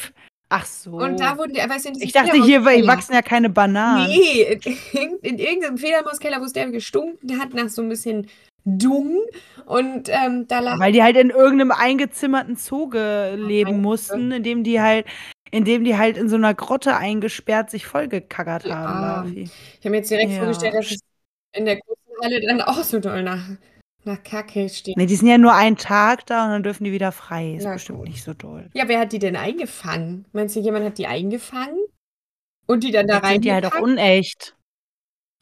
Ach so. und da wurden die, du, in ich dachte, hier wachsen ja keine Bananen. Nee, in, in irgendeinem Fledermauskeller, wo es der gestunken hat, nach so ein bisschen Dung. Und ähm, da lag Weil die halt in irgendeinem eingezimmerten Zoo leben mussten, in dem die halt, in dem die halt in so einer Grotte eingesperrt sich vollgekackert Ja. haben, Lafi. Ich habe mir jetzt direkt Ja. vorgestellt, dass es in der großen Halle dann auch so doll nach, nach Kacke steht. Nee, die sind ja nur einen Tag da und dann dürfen die wieder frei. Ist Na bestimmt gut. nicht so doll. Ja, wer hat die denn eingefangen? Meinst du, jemand hat die eingefangen? Und die dann da Jetzt sind die halt auch unecht.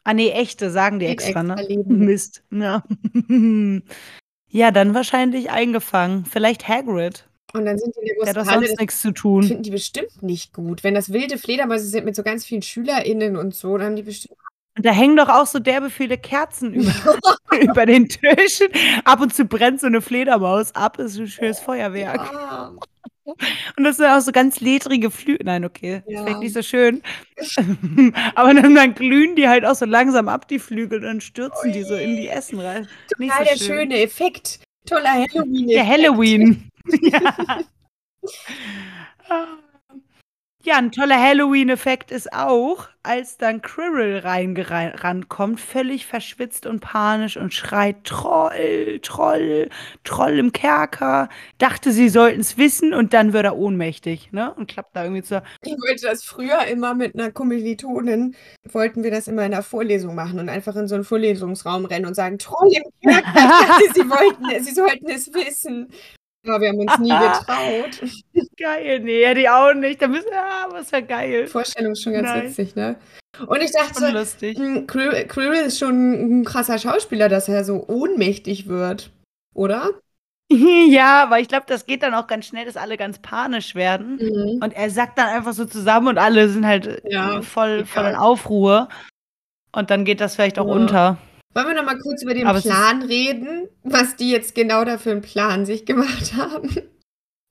Ah, nee, echte, sagen die Steht extra, ne? extra leben. [LAUGHS] Mist. Ja. [LAUGHS] ja, dann wahrscheinlich eingefangen. Vielleicht Hagrid. Und dann sind die in der Halle. sonst nichts zu tun. finden die bestimmt nicht gut. Wenn das wilde Fledermäuse sind mit so ganz vielen SchülerInnen und so, dann haben die bestimmt. Und da hängen doch auch so derbe viele Kerzen über, [LAUGHS] [LAUGHS] über den Tischen. Ab und zu brennt so eine Fledermaus ab. Ist ein schönes Feuerwerk. Ja. Und das sind auch so ganz ledrige Flügel. Nein, okay. Das ist Ja. vielleicht nicht so schön. [LAUGHS] Aber dann, dann glühen die halt auch so langsam ab, die Flügel. Und dann stürzen die so in die Essen rein. Total so der schön. schöne Effekt. Toller Halloween. Der Halloween. ja. Ja, ein toller Halloween-Effekt ist auch, als dann Quirrell rankommt, völlig verschwitzt und panisch und schreit: Troll, Troll, Troll im Kerker. Dachte, sie sollten es wissen und dann wird er ohnmächtig, ne? Und klappt da irgendwie zur. Ich wollte das früher immer mit einer Kommilitonin, wollten wir das immer in der Vorlesung machen und einfach in so einen Vorlesungsraum rennen und sagen: Troll im Kerker. Ich [LAUGHS] dachte, [LAUGHS] sie, wollten, sie sollten es wissen. Aber wir haben uns nie [LAUGHS] getraut. geil, nee, die auch nicht. Da müssen, ah, was ja geil. Die Vorstellung ist schon ganz Nein. witzig, ne? Und ich dachte, lustig. Krill hm, ist schon ein krasser Schauspieler, dass er so ohnmächtig wird, oder? [LAUGHS] Ja, aber ich glaube, das geht dann auch ganz schnell, dass alle ganz panisch werden. Mhm. Und er sagt dann einfach so zusammen und alle sind halt ja, voll, voll in Aufruhr. Und dann geht das vielleicht auch ja. unter. Wollen wir noch mal kurz über den Aber Plan reden, was die jetzt genau da für einen Plan sich gemacht haben?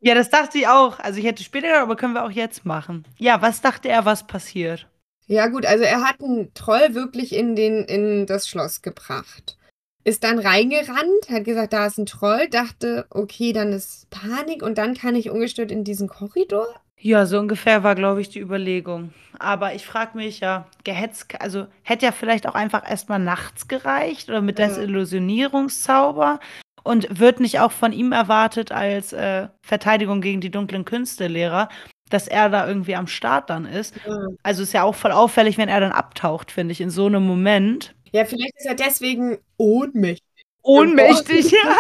Ja, das dachte ich auch. Also ich hätte später, aber können wir auch jetzt machen. Ja, was dachte er, was passiert? Ja, gut, also er hat einen Troll wirklich in, den, in das Schloss gebracht. Ist dann reingerannt, hat gesagt, da ist ein Troll, dachte, okay, dann ist Panik und dann kann ich ungestört in diesen Korridor. Ja, so ungefähr war, glaube ich, die Überlegung. Aber ich frage mich ja, gehetzt, also hätte ja vielleicht auch einfach erstmal nachts gereicht oder mit ja. Desillusionierungszauber und wird nicht auch von ihm erwartet als äh, Verteidigung gegen die dunklen Künste-Lehrer, dass er da irgendwie am Start dann ist. Ja. Also ist ja auch voll auffällig, wenn er dann abtaucht, finde ich, in so einem Moment. Ja, vielleicht ist er deswegen ohnmächtig. Ohnmächtig, ja.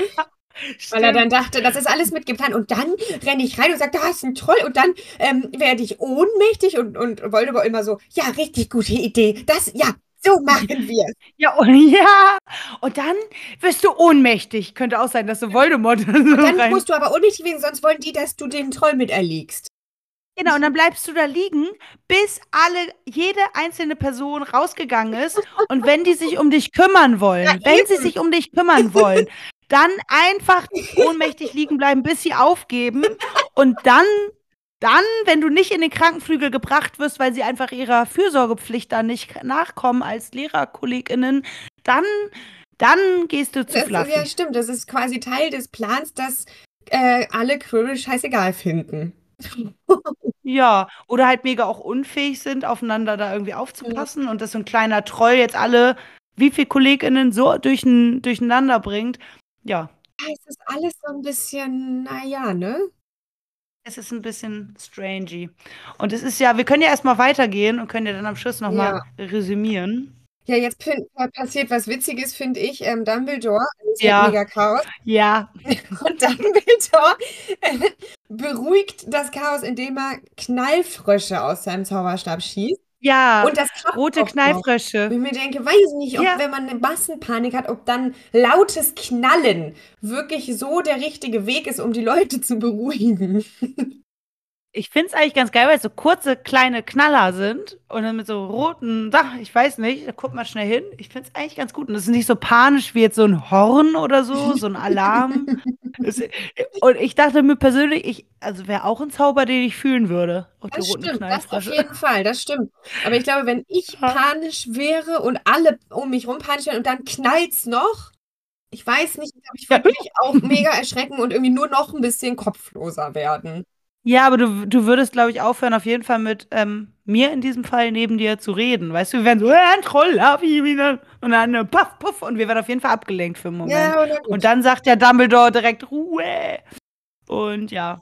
[LAUGHS] Stimmt. Weil er dann dachte, das ist alles mitgeplant. Und dann renne ich rein und sage, da ist ein Troll. Und dann ähm, werde ich ohnmächtig. Und, und Voldemort immer so, ja, richtig gute Idee. Das, ja, so machen wir es. [LAUGHS] Ja, und, [LAUGHS] ja. Und dann wirst du ohnmächtig. Könnte auch sein, dass du Voldemort. [LAUGHS] So und dann rein... musst du aber ohnmächtig werden, sonst wollen die, dass du den Troll miterlegst. Genau, und dann bleibst du da liegen, bis alle, jede einzelne Person rausgegangen ist. Und wenn die sich um dich kümmern wollen, ja, wenn eben. sie sich um dich kümmern wollen, dann einfach ohnmächtig [LAUGHS] liegen bleiben, bis sie aufgeben und dann dann, wenn du nicht in den Krankenflügel gebracht wirst, weil sie einfach ihrer Fürsorgepflicht da nicht nachkommen als LehrerkollegInnen, dann, dann gehst du zu das, Fluffy. Ja, stimmt. Das ist quasi Teil des Plans, dass äh, alle Quirrell scheißegal finden. [LAUGHS] ja, oder halt mega auch unfähig sind, aufeinander da irgendwie aufzupassen ja. und dass so ein kleiner Troll jetzt alle, wie viele KollegInnen so durch, durcheinander bringt. Ja. Es ist alles so ein bisschen, naja, ne? Es ist ein bisschen strangey. Und es ist ja, wir können ja erstmal weitergehen und können ja dann am Schluss nochmal ja. resümieren. Ja, jetzt passiert was Witziges, finde ich. Ähm, Dumbledore, ist ja mega Chaos. Ja. [LAUGHS] Und Dumbledore äh, beruhigt das Chaos, indem er Knallfrösche aus seinem Zauberstab schießt. Ja, und das rote Knallfrösche. Ich mir denke, weiß nicht, ob ja. wenn man eine Massenpanik hat, ob dann lautes Knallen wirklich so der richtige Weg ist, um die Leute zu beruhigen. [LAUGHS] Ich finde es eigentlich ganz geil, weil es so kurze, kleine Knaller sind und dann mit so roten, ach, ich weiß nicht, da guckt man schnell hin. Ich finde es eigentlich ganz gut. Und es ist nicht so panisch wie jetzt so ein Horn oder so, so ein Alarm. [LAUGHS] und ich dachte mir persönlich, ich, also wäre auch ein Zauber, den ich fühlen würde. das stimmt, das auf jeden Fall, das stimmt. Aber ich glaube, wenn ich panisch wäre und alle um mich rum panisch wären und dann knallt es noch, ich weiß nicht, ich würde mich auch mega erschrecken und irgendwie nur noch ein bisschen kopfloser werden. Ja, aber du, du würdest, glaube ich, aufhören, auf jeden Fall mit ähm, mir in diesem Fall neben dir zu reden. Weißt du, wir werden so, äh, ein Troll, und dann äh, puff, puff, und wir werden auf jeden Fall abgelenkt für einen Moment. Ja, und dann sagt ja Dumbledore direkt Ruhe. Und ja.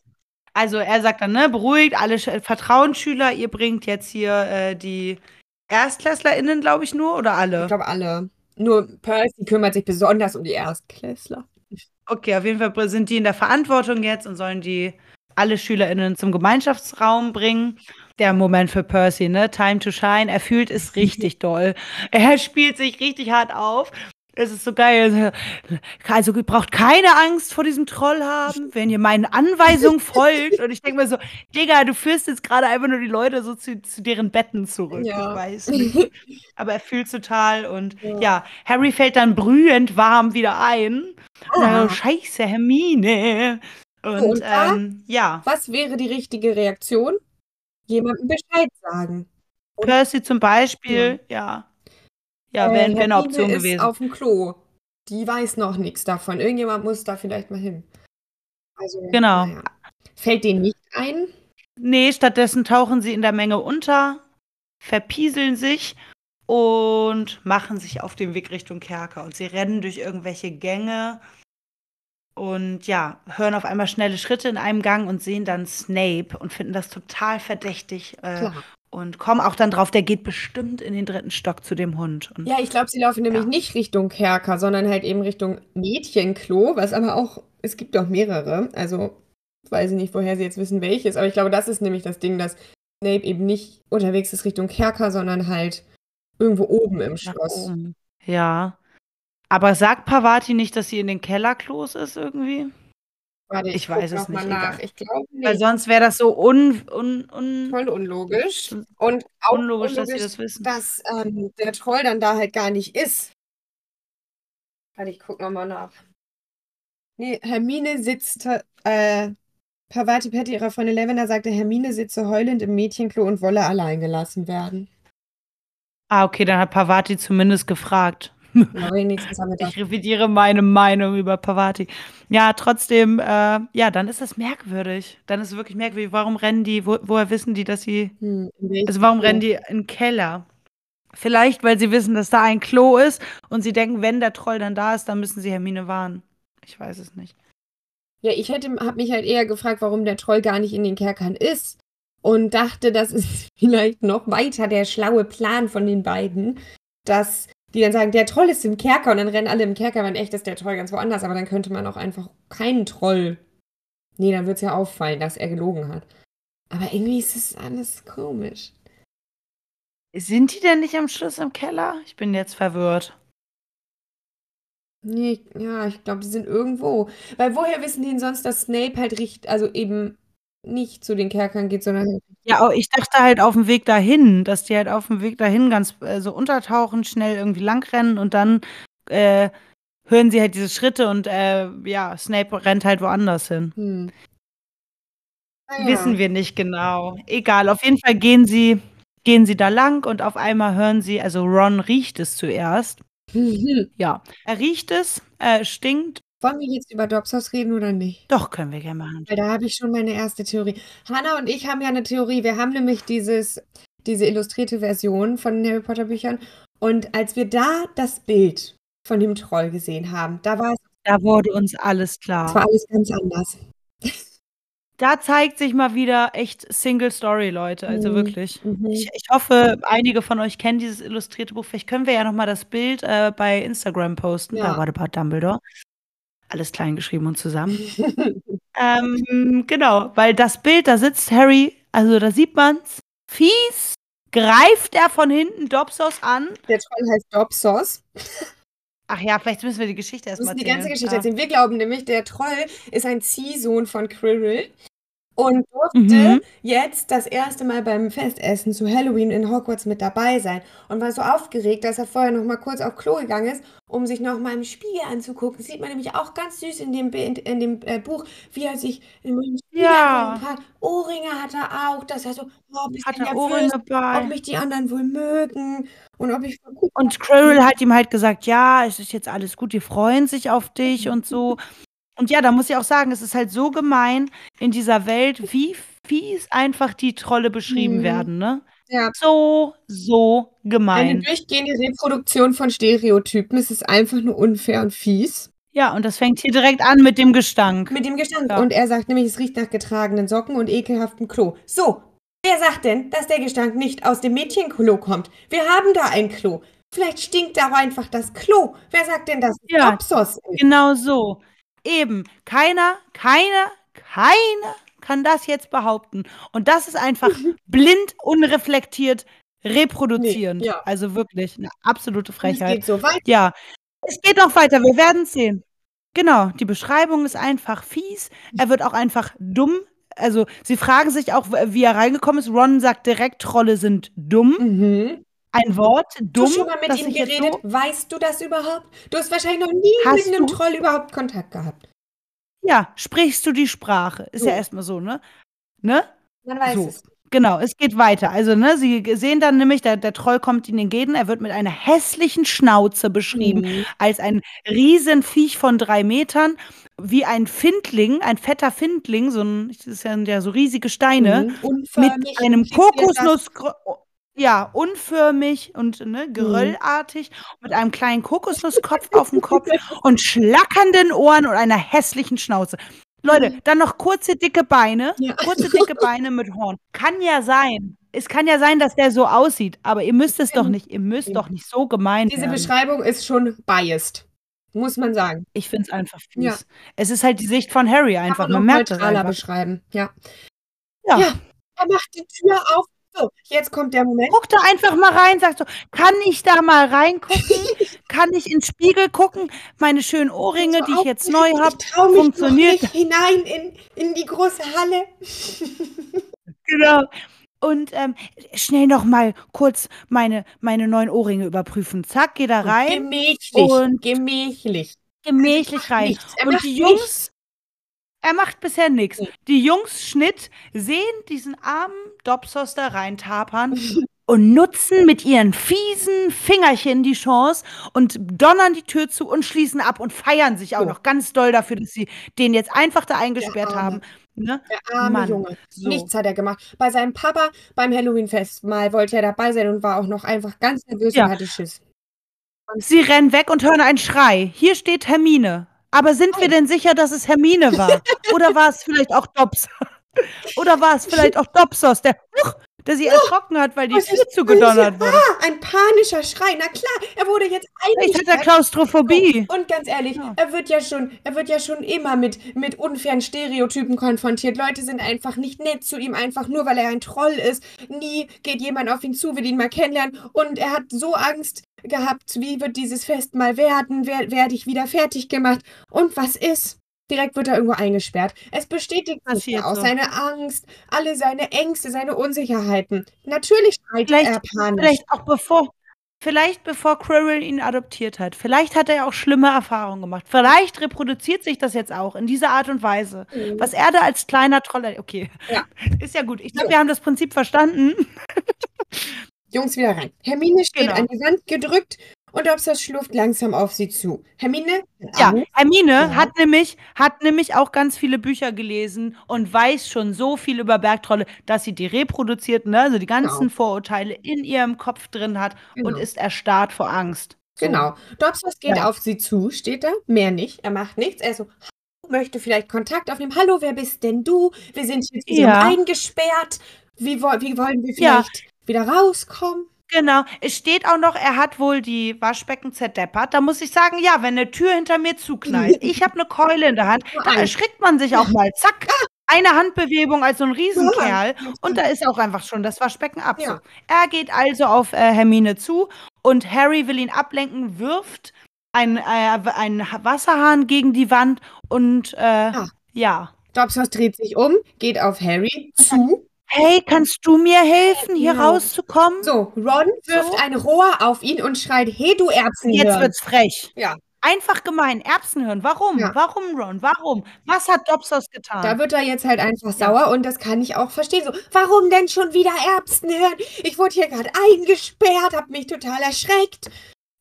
Also er sagt dann, ne, beruhigt, alle Sch Vertrauensschüler, ihr bringt jetzt hier äh, die ErstklässlerInnen, glaube ich, nur, oder alle? Ich glaube alle. Nur Percy kümmert sich besonders um die Erstklässler. Okay, auf jeden Fall sind die in der Verantwortung jetzt und sollen die alle SchülerInnen zum Gemeinschaftsraum bringen. Der Moment für Percy, ne? Time to shine. Er fühlt es [LAUGHS] richtig doll. Er spielt sich richtig hart auf. Es ist so geil. Also ihr braucht keine Angst vor diesem Troll haben, wenn ihr meinen Anweisungen [LAUGHS] folgt. Und ich denke mir so, Digga, du führst jetzt gerade einfach nur die Leute so zu, zu deren Betten zurück. Ja. Ich weiß [LAUGHS] nicht. Aber er fühlt total und ja. ja. Harry fällt dann brühend warm wieder ein. Ah. Scheiße, Hermine. Und, und ähm, ja. Was wäre die richtige Reaktion? Jemandem Bescheid sagen. Und Percy zum Beispiel, ja. Ja, ja wäre äh, wär eine Option ist gewesen. auf dem Klo. die weiß noch nichts davon. Irgendjemand muss da vielleicht mal hin. Also, Genau. naja. Fällt denen nicht ein? Nee, stattdessen tauchen sie in der Menge unter, verpieseln sich und machen sich auf den Weg Richtung Kerker. Und sie rennen durch irgendwelche Gänge und ja, hören auf einmal schnelle Schritte in einem Gang und sehen dann Snape und finden das total verdächtig. Äh, und kommen auch dann drauf, der geht bestimmt in den dritten Stock zu dem Hund. Und Ja, ich glaube, sie laufen nämlich Ja. nicht Richtung Kerker, sondern halt eben Richtung Mädchenklo, was aber auch, es gibt doch mehrere. Also, weiß ich nicht, woher sie jetzt wissen, welches, aber ich glaube, das ist nämlich das Ding, dass Snape eben nicht unterwegs ist Richtung Kerker, sondern halt irgendwo oben im Schloss. oben. Ja. Aber sagt Pavati nicht, dass sie in den Kellerklos ist irgendwie? Warte, Ich guck weiß es nicht, nach. Ich glaube Weil nicht. sonst wäre das so un, un, un, Voll unlogisch. Und auch unlogisch, dass sie unlogisch, das wissen. dass ähm, der Troll dann da halt gar nicht ist. Warte, ich guck nochmal nach. Nee, Hermine sitzt, äh, Pavati Patty, ihrer Freundin Lavender, sagte, Hermine sitze heulend im Mädchenklo und wolle allein gelassen werden. Ah, okay, dann hat Pavati zumindest gefragt. Na, wenigstens haben wir das. [LAUGHS] Ich revidiere meine Meinung über Pavati. Ja, trotzdem, äh, ja, dann ist das merkwürdig. Dann ist es wirklich merkwürdig. Warum rennen die, wo, woher wissen die, dass sie, Hm, also warum rennen die in den Keller? Vielleicht, weil sie wissen, dass da ein Klo ist und sie denken, wenn der Troll dann da ist, dann müssen sie Hermine warnen. Ich weiß es nicht. Ja, ich hätte, habe mich halt eher gefragt, warum der Troll gar nicht in den Kerkern ist. Und dachte, das [LAUGHS] ist vielleicht noch weiter der schlaue Plan von den beiden, dass die dann sagen, der Troll ist im Kerker und dann rennen alle im Kerker, wenn echt ist der Troll ganz woanders. Aber dann könnte man auch einfach keinen Troll. Nee, dann wird es ja auffallen, dass er gelogen hat. Aber irgendwie ist es alles komisch. Sind die denn nicht am Schluss im Keller? Ich bin jetzt verwirrt. Nee, ja, ich glaube, die sind irgendwo. Weil woher wissen die denn sonst, dass Snape halt richtig, also eben nicht zu den Kerkern geht, sondern halt Ja, au- ich dachte halt auf dem Weg dahin, dass die halt auf dem Weg dahin ganz äh, so untertauchen, schnell irgendwie langrennen und dann äh, hören sie halt diese Schritte und äh, ja, Snape rennt halt woanders hin. Hm. Naja. Wissen wir nicht genau. Egal, auf jeden Fall gehen sie, gehen sie da lang und auf einmal hören sie, also Ron riecht es zuerst. [LAUGHS] Ja, er riecht es, äh, stinkt. Wollen wir jetzt über Dobsos reden oder nicht? Doch, können wir gerne machen. Weil da habe ich schon meine erste Theorie. Hanna und ich haben ja eine Theorie. Wir haben nämlich dieses, diese illustrierte Version von den Harry Potter Büchern. Und als wir da das Bild von dem Troll gesehen haben, da war es Da wurde uns alles es war klar. alles ganz anders. Da zeigt sich mal wieder echt Single Story, Leute. Also Mhm. wirklich. Mhm. Ich, ich hoffe, einige von euch kennen dieses illustrierte Buch. Vielleicht können wir ja noch mal das Bild äh, bei Instagram posten. Ja. Da war der Bad Dumbledore. Alles klein geschrieben und zusammen. [LAUGHS] ähm, genau, weil das Bild, da sitzt Harry, also da sieht man's. Fies greift er von hinten Dobsos an. Der Troll heißt Dobsos. Ach ja, vielleicht müssen wir die Geschichte erstmal müssen die erzählen. ganze Geschichte erzählen. Wir glauben nämlich, der Troll ist ein Ziehsohn von Quirrell und durfte Mhm. jetzt das erste Mal beim Festessen zu Halloween in Hogwarts mit dabei sein und war so aufgeregt, dass er vorher noch mal kurz auf Klo gegangen ist, um sich noch mal im Spiegel anzugucken. Sieht man nämlich auch ganz süß in dem, Bild- in dem äh, Buch, wie er sich im Spiegel Ja. hat. Ohrringe hat er auch, dass er so oh, Hat er Ohrringe ob bei. mich die anderen wohl mögen und ob ich Und Quirrell hat ihm halt gesagt, ja, es ist jetzt alles gut, die freuen sich auf dich und so. [LAUGHS] Und ja, da muss ich auch sagen, es ist halt so gemein in dieser Welt, wie fies einfach die Trolle beschrieben Mhm. werden, ne? Ja. So, so Eine gemein. durchgehende Reproduktion von Stereotypen. Es ist einfach nur unfair und fies. Ja, und das fängt hier direkt an mit dem Gestank. Mit dem Gestank. Ja. Und er sagt nämlich, es riecht nach getragenen Socken und ekelhaftem Klo. So, wer sagt denn, dass der Gestank nicht aus dem Mädchenklo kommt? Wir haben da ein Klo. Vielleicht stinkt da auch einfach das Klo. Wer sagt denn, dass es Ja. Topsos ist? Genau so. Eben. Keiner, keiner, keiner kann das jetzt behaupten. Und das ist einfach blind, unreflektiert, reproduzierend. Nee, ja. Also wirklich eine absolute Und Es Frechheit. geht so weit. Ja, es geht noch weiter, wir werden sehen. Genau, die Beschreibung ist einfach fies. Er wird auch einfach dumm. Also, sie fragen sich auch, wie er reingekommen ist. Ron sagt direkt, Trolle sind dumm. Mhm. Ein Wort, dumm. du schon mal mit ihm geredet? So, Weißt du das überhaupt? Du hast wahrscheinlich noch nie Hast mit einem du? Troll überhaupt Kontakt gehabt. ja, sprichst du die Sprache? Ist ja So. erstmal so, ne? Ne? Man weiß So. es. Genau, es geht weiter. Also, ne, sie sehen dann nämlich, der der Troll kommt ihnen entgegen. Er wird mit einer hässlichen Schnauze beschrieben Mhm. als ein Riesenviech von 3 Metern, wie ein Findling, ein fetter Findling, so 'n das sind ja so riesige Steine Mhm. mit einem? Kokosnussgr ja, unförmig und, ne, Mhm. geröllartig mit einem kleinen Kokosnusskopf auf'm Kopf und schlackernden Ohren und einer hässlichen Schnauze. Leute, Mhm. dann noch kurze, dicke Beine, Ja. kurze, dicke Beine mit Horn. Kann ja sein. Es kann ja sein, dass der so aussieht, aber ihr müsst es doch nicht ihr müsst doch nicht so gemein Diese werden. Beschreibung ist schon biased, muss man sagen. Ich finde es einfach Ja. fies. Es ist halt die Sicht von Harry einfach. Man man auch merkt neutraler einfach. beschreiben, ja. Ja. Ja. Er macht die Tür auf. So, jetzt kommt der Moment. Guck da einfach mal rein, sagt so: „Kann ich da mal reingucken? [LAUGHS] Kann ich in 'n Spiegel gucken? Meine schönen Ohrringe, die ich jetzt neu habe, noch funktioniert nicht hinein in in die große Halle. [LAUGHS] Genau. Und, ähm, schnell noch mal kurz meine meine neuen Ohrringe überprüfen. Zack, geht da rein Gemächlich, und gemächlich. gemächlich rein. Und die Jungs nichts. Er macht bisher. Ne. Die Jungs Schnitt sehen diesen armen Dobsos da reintapern [LAUGHS] und nutzen mit ihren fiesen Fingerchen die Chance und donnern die Tür zu und schließen ab und feiern sich auch So. noch ganz doll dafür, dass sie den jetzt einfach da eingesperrt haben, ne? Der arme Mann, Junge. so. Nichts hat er gemacht. Bei seinem Papa beim Halloween-Festmahl wollte er dabei sein und war auch noch einfach ganz nervös Ja. und hatte Schiss. Sie rennen weg und hören einen Schrei. Hier steht Hermine. Aber sind wir denn sicher, dass es Hermine war? Oder war es vielleicht auch Dops? [LAUGHS] Oder war es vielleicht auch Dopsos, der, huch, der sie erschrocken hat, weil die Tür zugedonnert wurde? Ah, ein panischer Schrei. Na klar, er wurde jetzt Vielleicht hat er eingesperrt. Klaustrophobie. Und ganz ehrlich, Ja. er wird ja schon, er wird ja schon immer mit, mit unfairen Stereotypen konfrontiert. Leute sind einfach nicht nett zu ihm, einfach nur weil er ein Troll ist. Nie geht jemand auf ihn zu, will ihn mal kennenlernen. Und er hat so Angst gehabt, wie wird dieses Fest mal werden? Wer, werde ich wieder fertig gemacht? Und was ist? Direkt wird er irgendwo eingesperrt. Es bestätigt sich Passiert auch so. seine Angst, alle seine Ängste, seine Unsicherheiten. Natürlich schreit er Vielleicht, panisch. vielleicht auch bevor, vielleicht bevor Quirrell ihn adoptiert hat. Vielleicht hat er ja auch schlimme Erfahrungen gemacht. Vielleicht reproduziert sich das jetzt auch in dieser Art und Weise. Mhm. Was er da als kleiner Troll, okay, Ja. [LAUGHS] ist ja gut. Ich glaube, wir haben das Prinzip verstanden. Jungs wieder rein. Hermine steht Genau. an die Wand gedrückt und Dobsos schlurft langsam auf sie zu. Hermine? Ja, Angst? Hermine Ja. hat nämlich hat nämlich auch ganz viele Bücher gelesen und weiß schon so viel über Bergtrolle, dass sie die reproduziert, ne, also die ganzen Genau. Vorurteile in ihrem Kopf drin hat und Genau. ist erstarrt vor Angst. So. Genau. Dobsos geht Ja. auf sie zu, steht da. Mehr nicht. Er macht nichts. Er so, möchte vielleicht Kontakt aufnehmen. Hallo, wer bist denn du? Wir sind jetzt hier Ja. eingesperrt. Wie, woll- wie wollen wir Ja. vielleicht wieder rauskommen? Genau. Es steht auch noch, er hat wohl die Waschbecken zerdeppert. Da muss ich sagen, ja, wenn eine Tür hinter mir zuknallt, ich habe eine Keule in der Hand, da erschrickt man sich auch mal. Zack. Eine Handbewegung als so ein Riesenkerl. Ja. Und da ist auch einfach schon das Waschbecken ab. Ja. Er geht also auf äh, Hermine zu und Harry will ihn ablenken, wirft einen, äh, einen Wasserhahn gegen die Wand und äh, ja. Dobsos dreht sich um, geht auf Harry zu. Hey, kannst du mir helfen, hier Genau. rauszukommen? So, Ron wirft So. ein Rohr auf ihn und schreit, hey du Erbsenhirn. Jetzt wird's frech. Ja. Einfach gemein. Erbsenhirn. Warum? Ja. Warum, Ron? Warum? Was hat Dobsos getan? Da wird er jetzt halt einfach sauer und das kann ich auch verstehen. So, warum denn schon wieder Erbsenhirn? Ich wurde hier gerade eingesperrt, hab mich total erschreckt.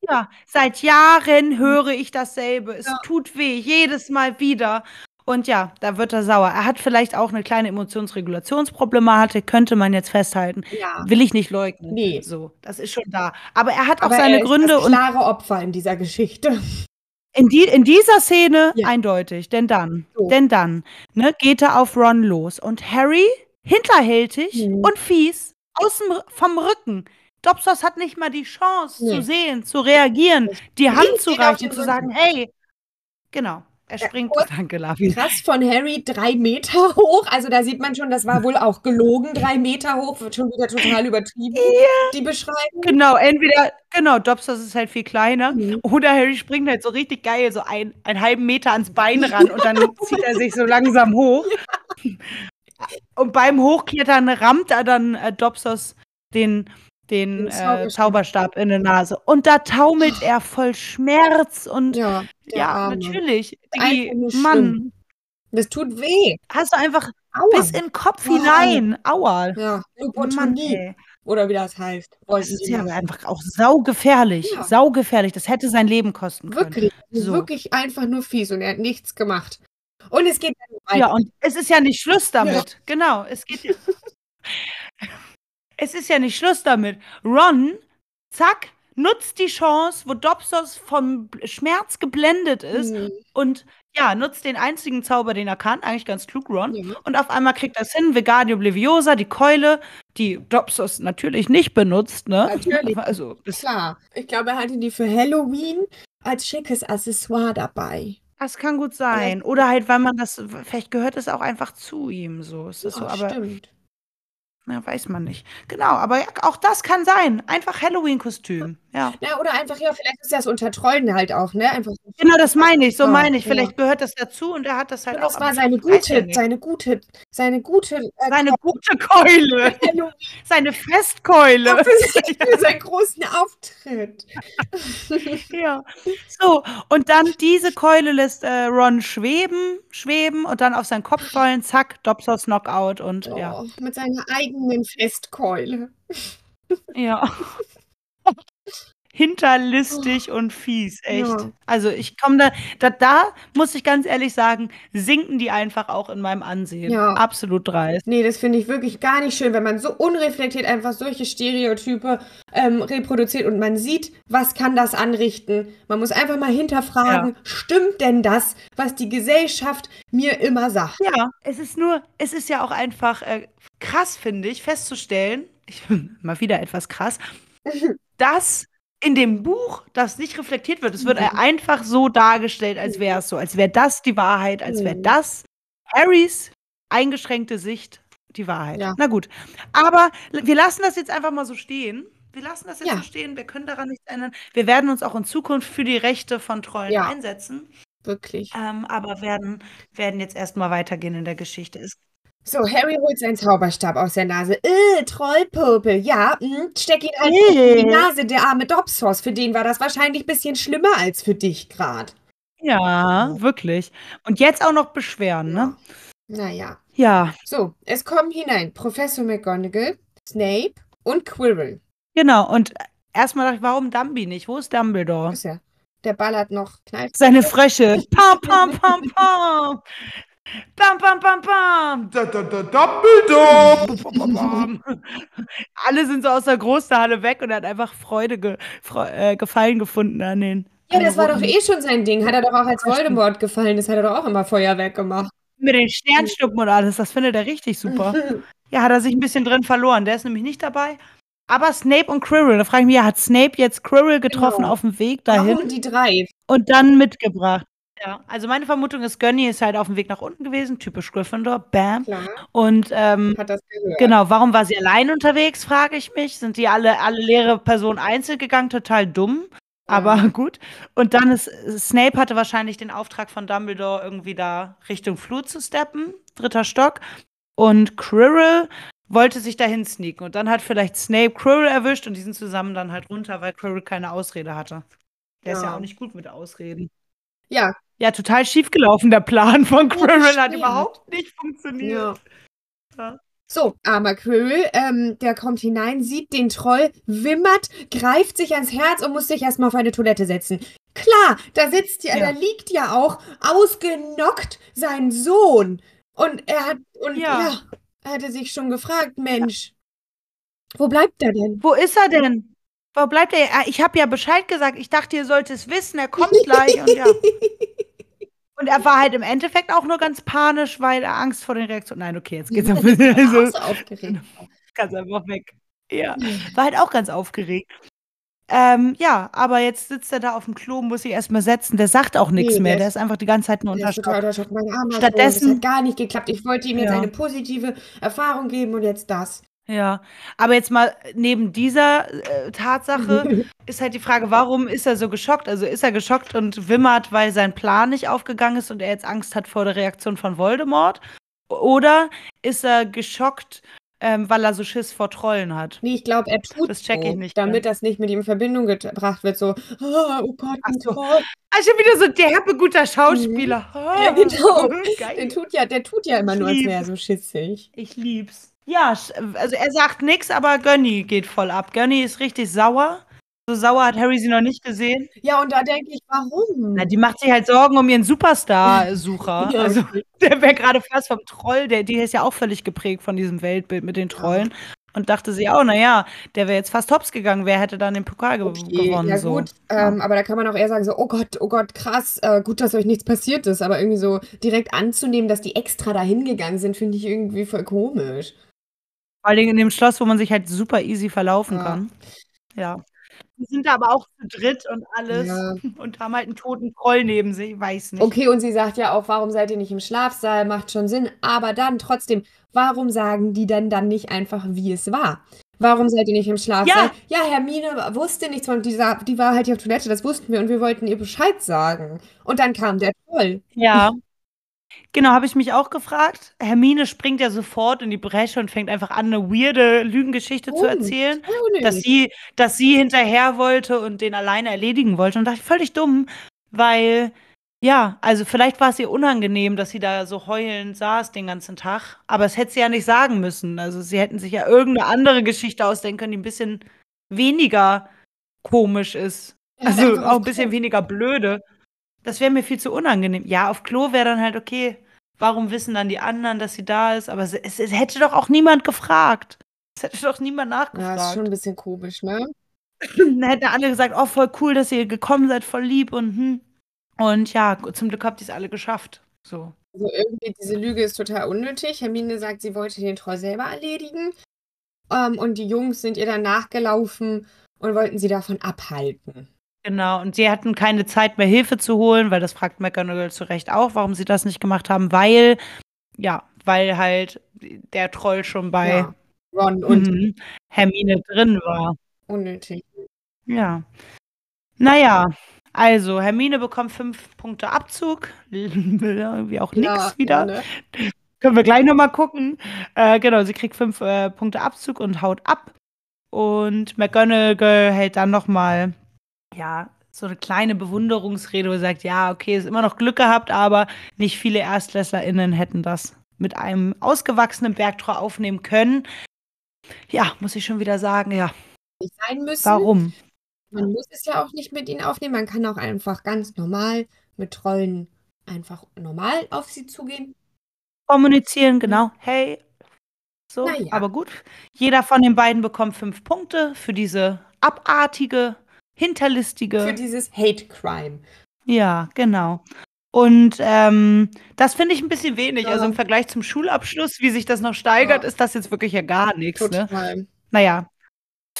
ja, seit Jahren höre ich dasselbe. Es Ja. tut weh, jedes Mal wieder. Und ja, da wird er sauer. Er hat vielleicht auch eine kleine Emotionsregulationsproblematik, könnte man jetzt festhalten. Ja. Will ich nicht leugnen. Nee. So, das ist schon da. Aber er hat auch Aber seine er ist Gründe das und klare Opfer in dieser Geschichte. In, die, in dieser Szene Ja. eindeutig, denn dann, So. denn dann, ne, geht er auf Ron los und Harry hinterhältig Mhm. und fies aus dem, vom Rücken. Dobsos hat nicht mal die Chance Nee. zu sehen, zu reagieren, die Hand zu reichen, zu sagen, hey, genau, er Ja, springt, und- [LAUGHS] danke, Lavi. Krass von Harry drei Meter [LAUGHS] hoch. Also da sieht man schon, das war wohl auch gelogen. Drei Meter hoch wird schon wieder total übertrieben. Die Beschreibung. Genau, entweder, genau, Dobsos ist halt viel kleiner Mhm. oder Harry springt halt so richtig geil, so ein, einen halben Meter ans Bein ran und dann [LAUGHS] zieht er sich so langsam hoch. Und beim Hochklettern rammt er dann äh, Dobsos den, den Den äh, Zauberstab. Zauberstab in die Nase. Und da taumelt er voll Schmerz und ja, Ja, der Arme. natürlich. Nur Mann. Das tut weh. hast du einfach, Aua. Bis in den Kopf Wow. hinein. Aua. Ja, Mann, ey. Oder wie das heißt. Das ist die ja einfach auch saugefährlich. Ja. Saugefährlich. Das hätte sein Leben kosten können. Wirklich. So. Wirklich einfach nur fies und er hat nichts gemacht. Und es geht dann weiter. Ja, und es ist ja nicht Schluss damit. Genau, es geht ja. [LAUGHS] es ist ja nicht Schluss damit. Ron, zack, nutzt die Chance, wo Dobsos vom Schmerz geblendet ist Mhm. und ja, nutzt den einzigen Zauber, den er kann, eigentlich ganz klug, Ron. Ja. Und auf einmal kriegt er es hin, Vegadio Obliviosa, die Keule, die Dobsos natürlich nicht benutzt, ne? Natürlich. [LAUGHS] Also, Klar. Ich glaube, er hatte die für Halloween als schickes Accessoire dabei. das kann gut sein. Oder halt, weil man das, vielleicht gehört es auch einfach zu ihm, so. Ist das so, Ja, aber. stimmt. Ja, weiß man nicht. Genau, aber ja, auch das kann sein. Einfach Halloween-Kostüm. Ja. Ja, oder einfach, ja, vielleicht ist das unter Trollen halt auch, ne? Einfach so. Genau, das meine ich. So Ja, meine ich. ja. Vielleicht gehört das dazu und er hat das halt Und auch. das war seine ja gute, seine gute, seine gute, äh, Seine gute Keule. [LAUGHS] Halloween Seine Festkeule. [LAUGHS] für, seinen großen Auftritt. [LAUGHS] ja. So, und dann diese Keule lässt äh, Ron schweben, schweben und dann auf seinen Kopf fallen. Zack, Dobsos Knockout und ja. Oh, mit seiner eigenen Festkeule. Ja. [LAUGHS] Hinterlistig und fies, echt. Ja. Also ich komme da, da, da muss ich ganz ehrlich sagen, sinken die einfach auch in meinem Ansehen. Ja. Absolut dreist. Nee, das finde ich wirklich gar nicht schön, wenn man so unreflektiert einfach solche Stereotype ähm, reproduziert und man sieht, was kann das anrichten. Man muss einfach mal hinterfragen, stimmt denn das, was die Gesellschaft mir immer sagt? Ja, es ist nur, es ist ja auch einfach äh, krass, finde ich, festzustellen, ich [LAUGHS] bin mal wieder etwas krass, [LAUGHS] dass in dem Buch das nicht reflektiert wird. Es wird Mhm. einfach so dargestellt, als wäre es so, als wäre das die Wahrheit, als wäre Mhm. das Harrys eingeschränkte Sicht die Wahrheit. Ja. Na gut. Aber wir lassen das jetzt einfach mal so stehen. Wir lassen das jetzt Ja. so stehen. Wir können daran nichts ändern. Wir werden uns auch in Zukunft für die Rechte von Trollen Ja. einsetzen. Wirklich. Ähm, aber werden, werden jetzt erstmal weitergehen in der Geschichte. Es So, Harry holt seinen Zauberstab aus der Nase. Äh, Trollpopel. Ja, mh, steck ihn einfach in die Äh. Nase, der arme Dobsos. Für den war das wahrscheinlich ein bisschen schlimmer als für dich gerade. Ja, wirklich. Und jetzt auch noch beschweren, ne? Naja. Ja, So, es kommen hinein Professor McGonagall, Snape und Quirrell. genau. Und erstmal dachte ich, warum Dumby nicht? Wo ist Dumbledore? Ist ja. Der ballert noch knallt. Seine Frösche. Pam, pam, pam, pam. [LAUGHS] Bam, bam, bam, bam. Da, da, da, bam. [LAUGHS] Alle sind so aus der Großhalle weg und er hat einfach Freude, ge Fre äh, Gefallen gefunden an den. Ja, das war doch eh schon sein Ding. Hat er doch auch als. Voldemort gefallen. Das hat er doch auch immer Feuerwerk gemacht. Mit den Sternschnuppen und alles. Das findet er richtig super. [LAUGHS] Ja, hat er sich ein bisschen drin verloren. Der ist nämlich nicht dabei. Aber Snape und Quirrell, da frage ich mich, ja, hat Snape jetzt Quirrell getroffen Genau. auf dem Weg dahin Warum die drei? und dann mitgebracht? Ja, also meine Vermutung ist, Gönny ist halt auf dem Weg nach unten gewesen, typisch Gryffindor, bam. Klar, Und ähm, hat das gehört. genau, warum war sie allein unterwegs, frage ich mich. Sind die alle, alle leere Personen einzeln gegangen? Total dumm. Aber [LAUGHS] gut. Und dann ist Snape hatte wahrscheinlich den Auftrag von Dumbledore, irgendwie da Richtung Flur zu steppen, dritter Stock. Und Quirrell wollte sich dahin sneaken. Und dann hat vielleicht Snape Quirrell erwischt und die sind zusammen dann halt runter, weil Quirrell keine Ausrede hatte. Der ist ja Ja. auch nicht gut mit Ausreden. Ja, Ja, total schiefgelaufen, der Plan von Quirrell hat überhaupt nicht funktioniert. ja. Ja. So, armer Quirrell, ähm, der kommt hinein, sieht den Troll, wimmert, greift sich ans Herz und muss sich erstmal auf eine Toilette setzen. Klar, da sitzt ja, Ja. da liegt ja auch ausgenockt sein Sohn. Und er hat, und Ja. ja, er hatte sich schon gefragt, Mensch, wo bleibt er denn? Wo ist er denn? Wo bleibt er? Ah, Ich habe ja Bescheid gesagt. Ich dachte, ihr sollt es wissen. Er kommt gleich. Und ja. [LAUGHS] Und er war halt im Endeffekt auch nur ganz panisch, weil er Angst vor den Reaktionen. Nein, okay, jetzt geht's auch Also, so aufgeregt. [LAUGHS] ganz einfach weg. Ja. War halt auch ganz aufgeregt. Ähm, ja, aber jetzt sitzt er da auf dem Klo, muss sich erstmal setzen. Der sagt auch nichts Nee, mehr. der Der ist- einfach die ganze Zeit nur unter. Mein Sohn, Stattdessen- das hat gar nicht geklappt. Ich wollte ihm jetzt Ja. eine positive Erfahrung geben und jetzt das. Ja, aber jetzt mal neben dieser äh, Tatsache [LAUGHS] ist halt die Frage, warum ist er so geschockt? Also ist er geschockt und wimmert, weil sein Plan nicht aufgegangen ist und er jetzt Angst hat vor der Reaktion von Voldemort? Oder ist er geschockt, ähm, weil er so Schiss vor Trollen hat? Nee, ich glaube, er tut Das check ich nicht damit ganz. das nicht mit ihm in Verbindung gebracht wird. So, ah, oh Gott, ein so. Troll. Also wieder so derbe guter Schauspieler. [LAUGHS] Ja, genau. [LAUGHS] Der Geil. tut ja, der tut ja immer Ich nur, als wäre er so schissig. Ich lieb's. Ja, also er sagt nichts, aber Gönny geht voll ab. Gönny ist richtig sauer. So sauer hat Harry sie noch nicht gesehen. Ja, und da denke ich, warum? Na, die macht sich halt Sorgen um ihren Superstar-Sucher. [LAUGHS] Ja, also der wäre gerade fast vom Troll, der, die ist ja auch völlig geprägt von diesem Weltbild mit den Trollen. Und dachte sie auch, naja, der wäre jetzt fast hops gegangen, wer hätte dann den Pokal ge Okay, gewonnen? ja so. gut, ähm, aber da kann man auch eher sagen so, oh Gott, oh Gott, krass, äh, gut, dass euch nichts passiert ist, aber irgendwie so direkt anzunehmen, dass die extra dahin gegangen sind, finde ich irgendwie voll komisch. Vor allem in dem Schloss, wo man sich halt super easy verlaufen Ja. kann. Ja. Die sind da aber auch zu dritt und alles Ja. und haben halt einen toten Troll neben sich, weiß nicht. Okay, und sie sagt ja auch, warum seid ihr nicht im Schlafsaal? Macht schon Sinn, aber dann trotzdem, warum sagen die denn dann nicht einfach, wie es war? Warum seid ihr nicht im Schlafsaal? Ja, Hermine wusste nichts von dieser, die war halt hier auf Toilette, das wussten wir und wir wollten ihr Bescheid sagen. Und dann kam der Troll. Ja. Genau, habe ich mich auch gefragt. Hermine springt ja sofort in die Bresche und fängt einfach an, eine weirde Lügengeschichte zu Oh, erzählen. total unnötig. dass sie, dass sie hinterher wollte und den alleine erledigen wollte. Und dachte ich, völlig dumm, weil, ja, also vielleicht war es ihr unangenehm, dass sie da so heulend saß den ganzen Tag. Aber es hätte sie ja nicht sagen müssen. Also sie hätten sich ja irgendeine andere Geschichte ausdenken können, die ein bisschen weniger komisch ist. Also auch ein bisschen weniger blöde. Das wäre mir viel zu unangenehm. Ja, auf Klo wäre dann halt okay. Warum wissen dann die anderen, dass sie da ist? Aber es, es, es hätte doch auch niemand gefragt. Es hätte doch niemand Ja, nachgefragt. ist schon ein bisschen komisch, ne? [CLEARS THROAT] Dann hätten alle gesagt, oh, voll cool, dass ihr gekommen seid, voll lieb und hm. Und ja, zum Glück habt ihr es alle geschafft. So. Also irgendwie, diese Lüge ist total unnötig. Hermine sagt, sie wollte den Troll selber erledigen. Ähm, und die Jungs sind ihr dann nachgelaufen und wollten sie davon abhalten. Genau. Und sie hatten keine Zeit mehr, Hilfe zu holen, weil das fragt McGonagall zu Recht auch, warum sie das nicht gemacht haben, weil, ja, weil halt der Troll schon bei Ja. Ron und mhm, Hermine drin war. unnötig. Ja. Naja, also Hermine bekommt fünf Punkte Abzug. [LAUGHS] Irgendwie auch nix Ja, wieder. ja, ne? Können wir gleich nochmal gucken. Äh, genau, sie kriegt fünf äh, Punkte Abzug und haut ab. Und McGonagall hält dann nochmal, ja, so eine kleine Bewunderungsrede, wo sie sagt, ja, okay, ist immer noch Glück gehabt, aber nicht viele ErstlässerInnen hätten das mit einem ausgewachsenen Bergtor aufnehmen können. Ja, muss ich schon wieder sagen, ja, Nicht sein müssen. warum? Man muss es ja auch nicht mit ihnen aufnehmen. Man kann auch einfach ganz normal mit Trollen einfach normal auf sie zugehen. Kommunizieren, genau. Hey. So, Na ja. aber gut. Jeder von den beiden bekommt fünf Punkte für diese abartige, hinterlistige. Für dieses Hate Crime. Ja, genau. Und ähm, das finde ich ein bisschen wenig. Ja. Also im Vergleich zum Schulabschluss, wie sich das noch steigert, Ja. ist das jetzt wirklich ja gar nichts. Ne? Total. Naja, das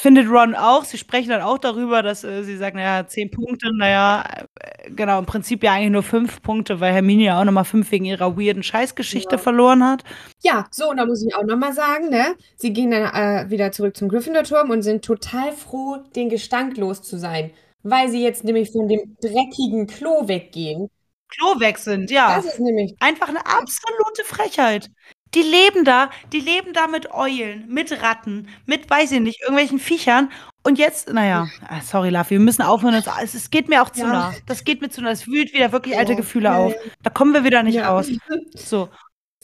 findet Ron auch. Sie sprechen dann auch darüber, dass äh, sie sagen, naja, zehn Punkte, naja, äh, genau, im Prinzip ja eigentlich nur fünf Punkte, weil Hermine ja auch nochmal fünf wegen ihrer weirden Scheißgeschichte Ja. verloren hat. Ja, so, und da muss ich auch nochmal sagen, ne? Sie gehen dann äh, wieder zurück zum Gryffindor-Turm und sind total froh, den Gestank los zu sein. Weil sie jetzt nämlich von dem dreckigen Klo weggehen. Klo weg sind, ja. Das ist nämlich. Einfach eine absolute Frechheit. Die leben da, die leben da mit Eulen, mit Ratten, mit, weiß ich nicht, irgendwelchen Viechern. Und jetzt, naja, ah, sorry, Laffy, wir müssen aufhören. Es, es geht mir auch zu Ja. nah. Das geht mir zu nah. Es wühlt wieder wirklich alte Oh, Gefühle auf. Da kommen wir wieder nicht Ja. raus. [LAUGHS] So.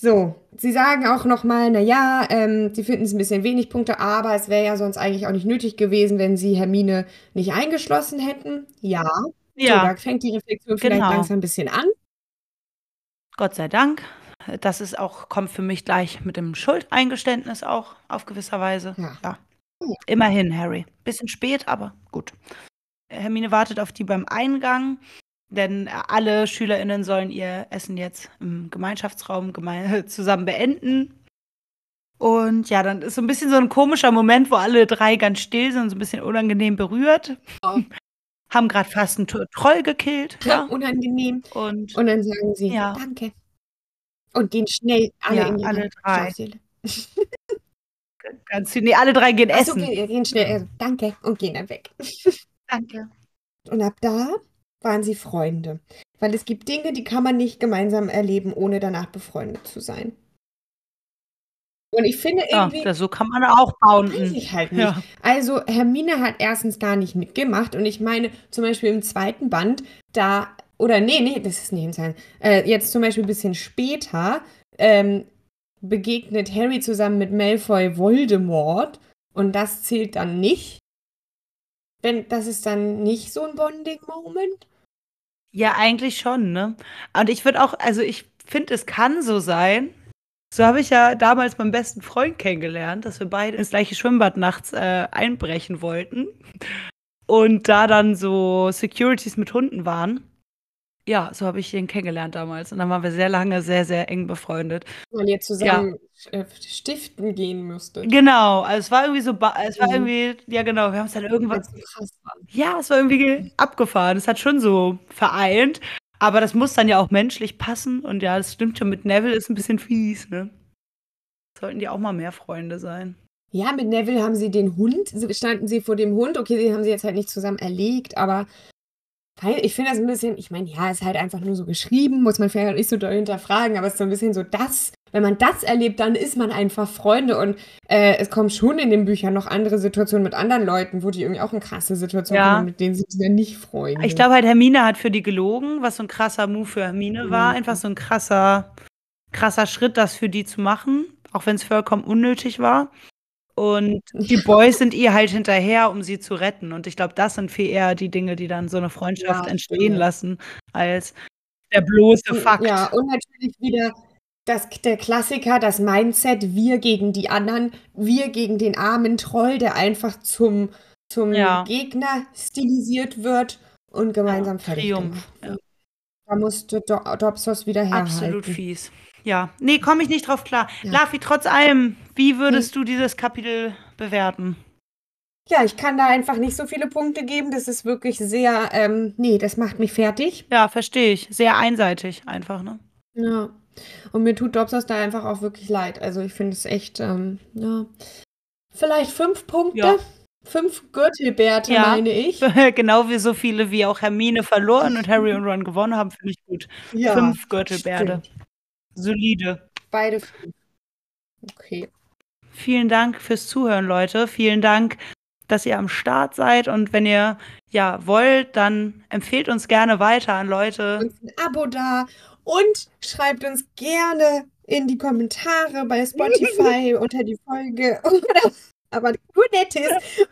So, sie sagen auch nochmal, naja, ähm, sie finden es ein bisschen wenig Punkte, aber es wäre ja sonst eigentlich auch nicht nötig gewesen, wenn sie Hermine nicht eingeschlossen hätten. Ja, so, Ja, da fängt die Reflexion vielleicht Genau. langsam ein bisschen an. Gott sei Dank. Das ist auch, kommt für mich gleich mit dem Schuldeingeständnis auch auf gewisser Weise. Ja. Ja. Immerhin, Harry. Bisschen spät, aber gut. Hermine wartet auf die beim Eingang, denn alle SchülerInnen sollen ihr Essen jetzt im Gemeinschaftsraum geme [LAUGHS] zusammen beenden. Und ja, dann ist so ein bisschen so ein komischer Moment, wo alle drei ganz still sind, so ein bisschen unangenehm berührt. Ja. Haben gerade fast einen Tro- Troll gekillt. Ja. Unangenehm. Und Und dann sagen sie, Ja. danke. Und gehen schnell alle Ja, in ihre alle drei. [LAUGHS] Ganz, nee, alle drei gehen Ach so, essen. gehen, gehen schnell, also, danke, und gehen dann weg. [LAUGHS] Danke. Und ab da waren sie Freunde. Weil es gibt Dinge, die kann man nicht gemeinsam erleben, ohne danach befreundet zu sein. Und ich finde irgendwie. Ja, so kann man auch bauen. Weiß ich halt nicht. Ja. Also Hermine hat erstens gar nicht mitgemacht und ich meine zum Beispiel im zweiten Band, da, oder nee, nee, das ist nicht im zweiten, äh, jetzt zum Beispiel ein bisschen später, ähm, begegnet Harry zusammen mit Malfoy Voldemort und das zählt dann nicht. Wenn, das ist dann nicht so ein Bonding-Moment. Ja, eigentlich schon, ne? Und ich würde auch, also ich finde, es kann so sein. So habe ich ja damals meinen besten Freund kennengelernt, dass wir beide ins gleiche Schwimmbad nachts äh, einbrechen wollten. Und da dann so Securities mit Hunden waren. Ja, so habe ich ihn kennengelernt damals. Und dann waren wir sehr lange sehr, sehr eng befreundet. Weil ihr zusammen äh, stiften gehen müsstet. Genau, also es war irgendwie so, es war Mhm. irgendwie, ja genau, wir haben es dann irgendwann, ja, es war irgendwie abgefahren. Es hat schon so vereint, aber das muss dann ja auch menschlich passen. Und ja, das stimmt schon, mit Neville ist ein bisschen fies, ne? Sollten die auch mal mehr Freunde sein. Ja, mit Neville haben sie den Hund, standen sie vor dem Hund. Okay, sie haben sie jetzt halt nicht zusammen erlegt, aber ich finde das ein bisschen, ich meine, ja, ist halt einfach nur so geschrieben, muss man vielleicht auch nicht so doll hinterfragen, aber es ist so ein bisschen so das, wenn man das erlebt, dann ist man einfach Freunde und äh, es kommen schon in den Büchern noch andere Situationen mit anderen Leuten, wo die irgendwie auch in krasse Situationen Ja. kommen, mit denen sie dann nicht Freunde. Ich glaube halt, Hermine hat für die gelogen, was so ein krasser Move für Hermine war. Mhm. Einfach so ein krasser, krasser Schritt, das für die zu machen, auch wenn es vollkommen unnötig war. Und [LAUGHS] die Boys sind ihr halt hinterher, um sie zu retten. Und ich glaube, das sind viel eher die Dinge, die dann so eine Freundschaft Ja, entstehen stimmt. lassen, als der bloße Fakt. Ja, und natürlich wieder das, der Klassiker, das Mindset, wir gegen die anderen, wir gegen den armen Troll, der einfach zum, zum Ja. Gegner stilisiert wird und gemeinsam Ja, fertig Triumph, ja. Da musste Do Dobsos wieder herhalten. Absolut fies. Ja, nee, komme ich nicht drauf klar. Ja. Lafi, trotz allem, wie würdest du dieses Kapitel bewerten? Ja, ich kann da einfach nicht so viele Punkte geben. Das ist wirklich sehr, ähm, nee, das macht mich fertig. Ja, verstehe ich. Sehr einseitig einfach, ne? Ja. Und mir tut Dobsos da einfach auch wirklich leid. Also ich finde es echt, ähm, ja. Vielleicht fünf Punkte. Ja. Fünf Gürtelbärte, Ja. meine ich. [LAUGHS] genau wie so viele wie auch Hermine verloren und Harry und Ron gewonnen haben, finde ich gut. Ja, Fünf Gürtelbärde. stimmt. Solide. Beide. Okay. Vielen Dank fürs Zuhören, Leute. Vielen Dank, dass ihr am Start seid. Und wenn ihr ja wollt, dann empfehlt uns gerne weiter an Leute. Uns ein Abo da und schreibt uns gerne in die Kommentare bei Spotify [LAUGHS] unter die Folge oder aber nur nettes [LAUGHS]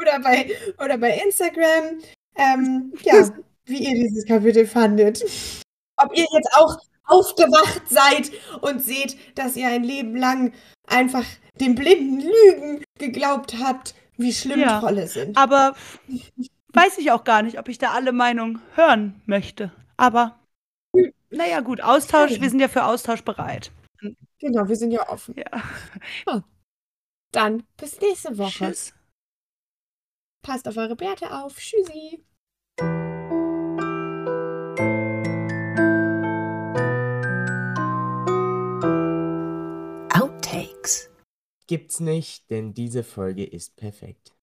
oder bei oder bei Instagram. Ähm, ja, wie ihr dieses Kapitel fandet. Ob ihr jetzt auch aufgewacht seid und seht, dass ihr ein Leben lang einfach den blinden Lügen geglaubt habt, wie schlimm Ja. Trolle sind. Aber weiß ich auch gar nicht, ob ich da alle Meinungen hören möchte. Aber naja, gut, Austausch, wir sind ja für Austausch bereit. Genau, wir sind ja offen. Ja. Dann bis nächste Woche. Tschüss. Passt auf eure Bärte auf. Tschüssi. Gibt's nicht, denn diese Folge ist perfekt.